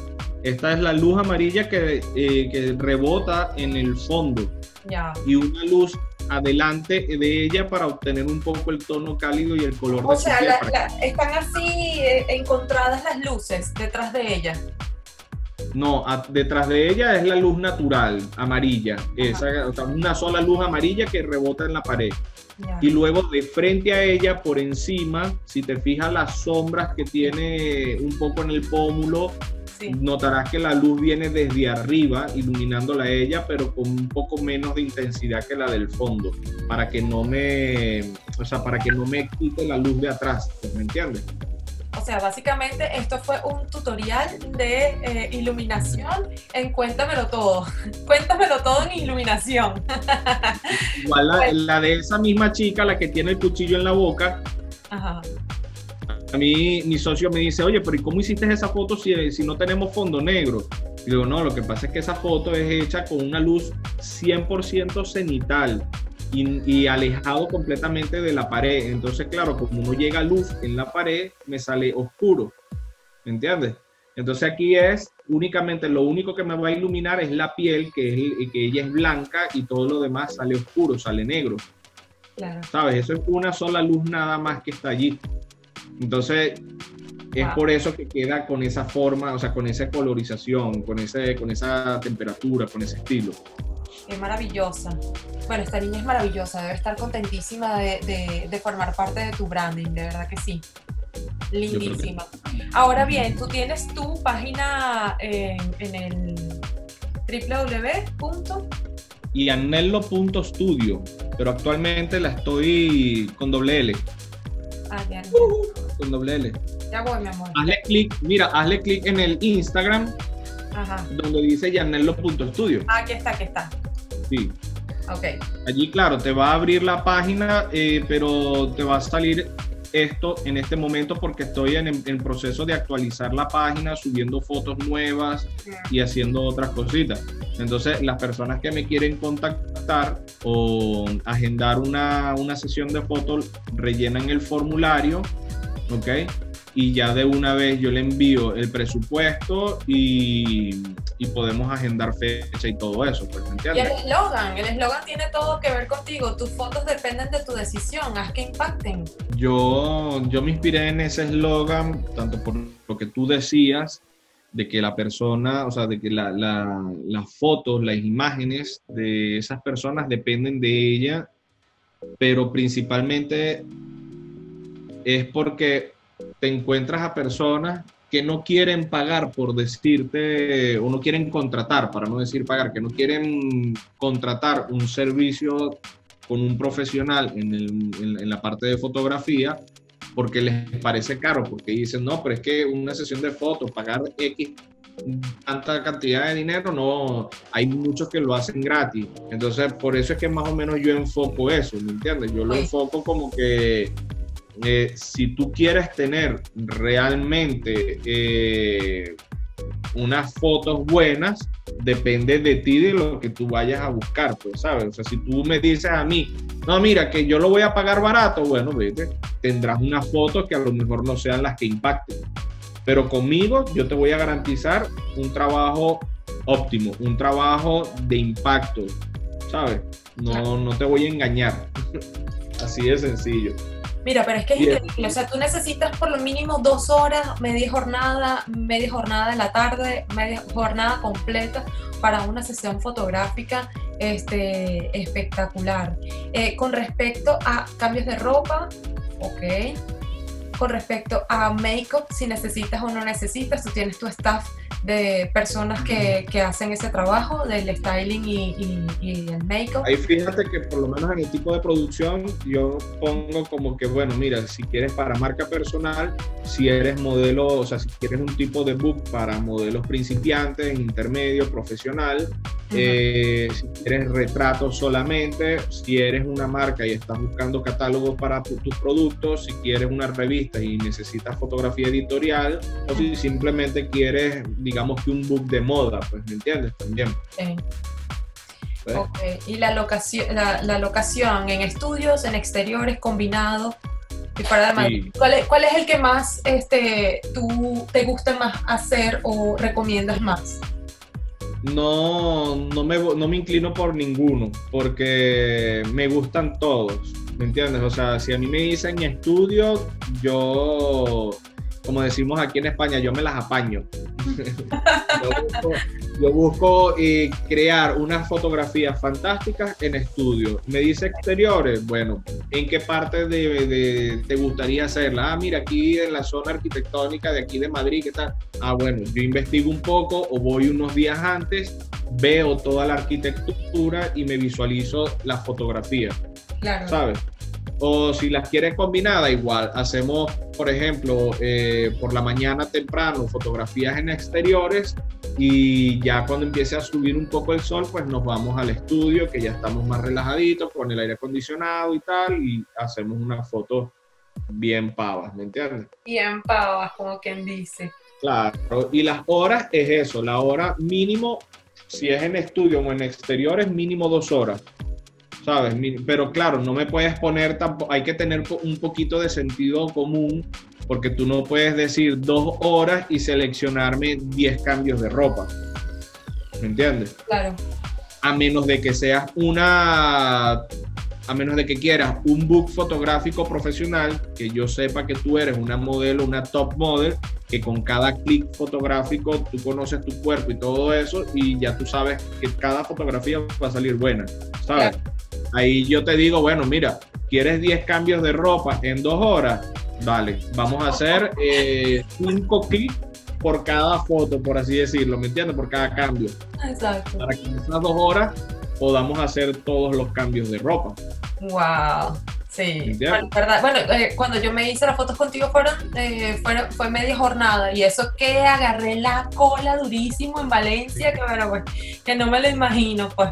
Esta es la luz amarilla que, eh, que rebota en el fondo Ya. y una luz adelante de ella para obtener un poco el tono cálido y el color O de sea, la- la- están así eh, encontradas las luces detrás de ella. No, a- detrás de ella es la luz natural, amarilla. Esa, o sea, una sola luz amarilla que rebota en la pared. Y luego de frente a ella, por encima, si te fijas las sombras que tiene un poco en el pómulo, Sí. notarás que la luz viene desde arriba, iluminándola a ella, pero con un poco menos de intensidad que la del fondo, para que no me, o sea, para que no me quite la luz de atrás, ¿me entiendes? O sea, básicamente esto fue un tutorial de eh, iluminación en Cuéntamelo Todo. *laughs* Cuéntamelo todo en iluminación. Igual la, *laughs* Pues- la de esa misma chica, la que tiene el cuchillo en la boca, Ajá. A mí mi socio me dice, oye, pero ¿y cómo hiciste esa foto si, si no tenemos fondo negro? Y digo, no, lo que pasa es que esa foto es hecha con una luz 100% cenital y, y alejado completamente de la pared. Entonces, claro, como no llega luz en la pared, me sale oscuro. ¿Me entiendes? Entonces aquí es únicamente, lo único que me va a iluminar es la piel, que, es, que ella es blanca y todo lo demás sale oscuro, sale negro. Claro. ¿sabes? Eso es una sola luz nada más que está allí. Entonces, es Wow. por eso que queda con esa forma, o sea, con esa colorización, con, ese, con esa temperatura, con ese estilo. Qué maravillosa. Bueno, esta niña es maravillosa. Debe estar contentísima de, de- de formar parte de tu branding. De verdad que sí. Lindísima. Ahora bien, tú tienes tu página en, en el www. Y anello.studio, pero actualmente la estoy con doble L, Ah, ya, ya. Con doble L. Ya voy, mi amor. Hazle clic, mira, hazle clic en el Instagram Ajá. donde dice yanello.studio. Ah, aquí está, aquí está. Sí. Ok. Allí, claro, te va a abrir la página, eh, pero te va a salir esto en este momento porque estoy en el proceso de actualizar la página, subiendo fotos nuevas y haciendo otras cositas. Entonces, las personas que me quieren contactar o agendar una, una sesión de fotos, rellenan el formulario, ¿ok? Y ya de una vez yo le envío el presupuesto y, y podemos agendar fecha y todo eso, pues, ¿me Y entiendes? el eslogan, el eslogan tiene todo que ver contigo. Tus fotos dependen de tu decisión. Haz que impacten. Yo, yo me inspiré en ese eslogan, tanto por lo que tú decías, de que la persona, o sea, de que la- la- las fotos, las imágenes de esas personas dependen de ella, pero principalmente es porque te encuentras a personas que no quieren pagar por decirte, o no quieren contratar, para no decir pagar, que no quieren contratar un servicio con un profesional en, el- en- en la parte de fotografía porque les parece caro, porque dicen, no, pero es que una sesión de fotos, pagar X tanta cantidad de dinero, no, hay muchos que lo hacen gratis. Entonces, por eso es que más o menos yo enfoco eso, ¿me entiendes? Yo lo enfoco como que eh, si tú quieres tener realmente eh, unas fotos buenas, depende de ti, de lo que tú vayas a buscar, pues, ¿sabes? O sea, si tú me dices a mí, no, mira, que yo lo voy a pagar barato, bueno, vete, tendrás unas fotos que a lo mejor no sean las que impacten. Pero conmigo yo te voy a garantizar un trabajo óptimo, un trabajo de impacto, ¿sabes? No, no te voy a engañar. *laughs* Así de sencillo. Mira, pero es que es Bien. increíble. O sea, tú necesitas por lo mínimo dos horas, media jornada, media jornada de la tarde, media jornada completa para una sesión fotográfica este, espectacular. Eh, con respecto a cambios de ropa, ok. Con respecto a make-up, si necesitas o no necesitas, tú tienes tu staff de personas que, que hacen ese trabajo del styling y, y, y el make-up. Ahí fíjate que por lo menos en el tipo de producción yo pongo como que, bueno, mira, si quieres para marca personal, si eres modelo, o sea, si quieres un tipo de book para modelos principiantes, intermedio, profesional, Ujú. eh, si quieres retratos solamente, si eres una marca y estás buscando catálogos para tu- tus productos, si quieres una revista y necesitas fotografía editorial, o si simplemente quieres, digamos que un book de moda, pues, ¿me entiendes? También. Sí. ¿ves? Ok, Y la locación, la, la locación en estudios, en exteriores, combinado y fuera de Madrid. Sí. ¿Cuál, es, cuál es el que más este, tú te gusta más hacer o recomiendas más? no, no, me, no me inclino por ninguno, porque me gustan todos, ¿me entiendes? O sea, si a mí me dicen estudio, yo, como decimos aquí en España, yo me las apaño. *laughs* yo busco, yo busco, eh, crear unas fotografías fantásticas en estudio. Me dice exteriores, bueno, ¿en qué parte de, de- te gustaría hacerla? Ah, mira, aquí en la zona arquitectónica de aquí de Madrid, ¿qué tal? Ah, bueno, yo investigo un poco o voy unos días antes, veo toda la arquitectura y me visualizo la fotografía, Claro. ¿sabes? O si las quieres combinadas, igual, hacemos, por ejemplo, eh, por la mañana temprano fotografías en exteriores y ya cuando empiece a subir un poco el sol, pues nos vamos al estudio, que ya estamos más relajaditos con el aire acondicionado y tal, y hacemos una foto bien pavas, ¿me entiendes? Bien pavas, como quien dice. Claro, y las horas es eso, la hora mínimo, si es en estudio o en exteriores, mínimo dos horas, ¿sabes? Pero claro, no me puedes poner tampoco, hay que tener un poquito de sentido común, porque tú no puedes decir dos horas y seleccionarme 10 cambios de ropa, ¿me entiendes? Claro. a menos de que seas una, a menos de que quieras un book fotográfico profesional, que yo sepa que tú eres una modelo, una top model, que con cada clic fotográfico tú conoces tu cuerpo y todo eso, y ya tú sabes que cada fotografía va a salir buena, ¿sabes? Ahí yo te digo, bueno, mira, ¿quieres 10 cambios de ropa en dos horas? Vale, vamos a hacer 5 clics por cada foto, por así decirlo, ¿me entiendes? Por cada cambio Exacto. para que en esas dos horas podamos hacer todos los cambios de ropa. Wow. Sí, bueno, verdad. Bueno, eh, cuando yo me hice las fotos contigo fueron, eh, fueron, fue media jornada. Y eso que agarré la cola durísimo en Valencia, que bueno, pues, que no me lo imagino, pues,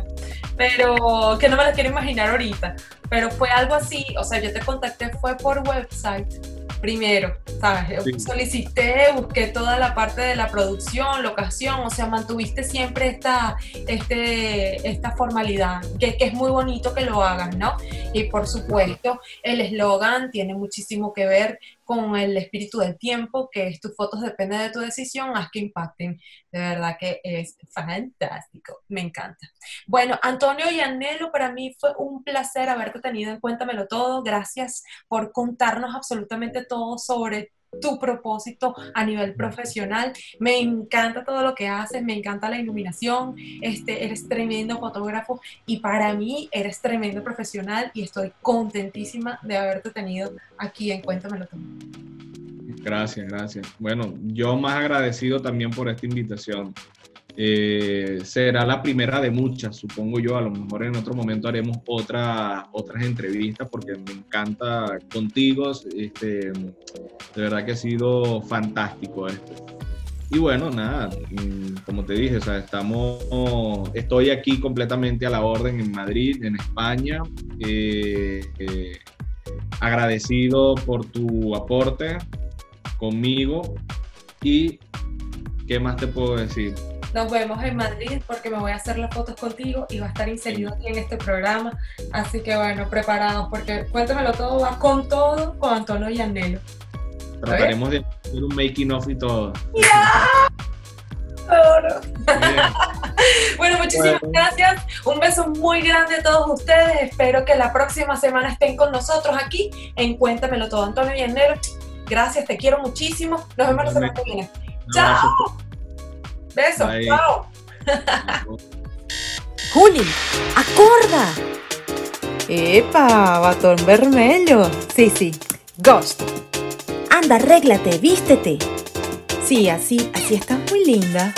pero que no me lo quiero imaginar ahorita, pero fue algo así, o sea, yo te contacté fue por website primero, ¿sabes? Sí. Solicité, busqué toda la parte de la producción, locación, o sea, mantuviste siempre esta, este, esta formalidad, que, que es muy bonito que lo hagan, ¿no? Y por supuesto, el eslogan tiene muchísimo que ver con el espíritu del tiempo, que tus fotos depende de tu decisión, haz que impacten. De verdad que es fantástico, me encanta. Bueno, Antonio y Anelo, para mí fue un placer haberte tenido en Cuéntamelo Todo. Gracias por contarnos absolutamente todo sobre tu propósito a nivel profesional. Me encanta todo lo que haces, me encanta la iluminación, este, eres tremendo fotógrafo y para mí eres tremendo profesional y estoy contentísima de haberte tenido aquí en Cuéntamelo Todo. Gracias, gracias. Bueno, yo más agradecido también por esta invitación. Eh, será la primera de muchas, supongo yo. A lo mejor en otro momento haremos otra, otras entrevistas porque me encanta contigo. Este, de verdad que ha sido fantástico esto. Y bueno, nada, mm, como te dije, o sea, estamos, estoy aquí completamente a la orden en Madrid, en España. Eh, eh, agradecido por tu aporte conmigo y qué más te puedo decir. Nos vemos en Madrid porque me voy a hacer las fotos contigo y va a estar inserido aquí en este programa. Así que bueno, preparados porque Cuéntamelo Todo va con todo con Antonio y Anelo. Trataremos de hacer un making of y todo. Bien. Bueno, muchísimas Bueno. gracias. Un beso muy grande a todos ustedes. Espero que la próxima semana estén con nosotros aquí en Cuéntamelo Todo. Antonio y gracias, te quiero muchísimo. Nos vemos la semana que viene. Chao. Besos. Bye. Chao. *laughs* Juli, acorda! Epa, batón vermelho. Sí, sí, Ghost. Anda, arréglate, vístete. Sí, así, así estás muy linda.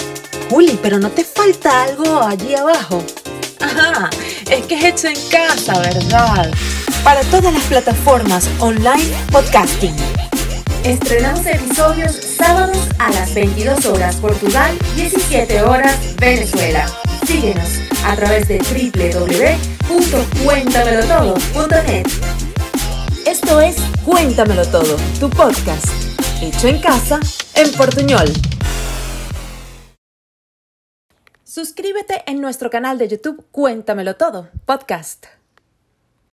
Juli, pero no te falta algo allí abajo. Ajá, es que es hecho en casa, ¿verdad? Para todas las plataformas online podcasting. Estrenamos episodios sábados a las 22 horas Portugal, 17 horas Venezuela. Síguenos a través de www.cuéntamelotodo.net. Esto es Cuéntamelo Todo, tu podcast, hecho en casa, en portuñol. Suscríbete en nuestro canal de YouTube Cuéntamelo Todo, podcast.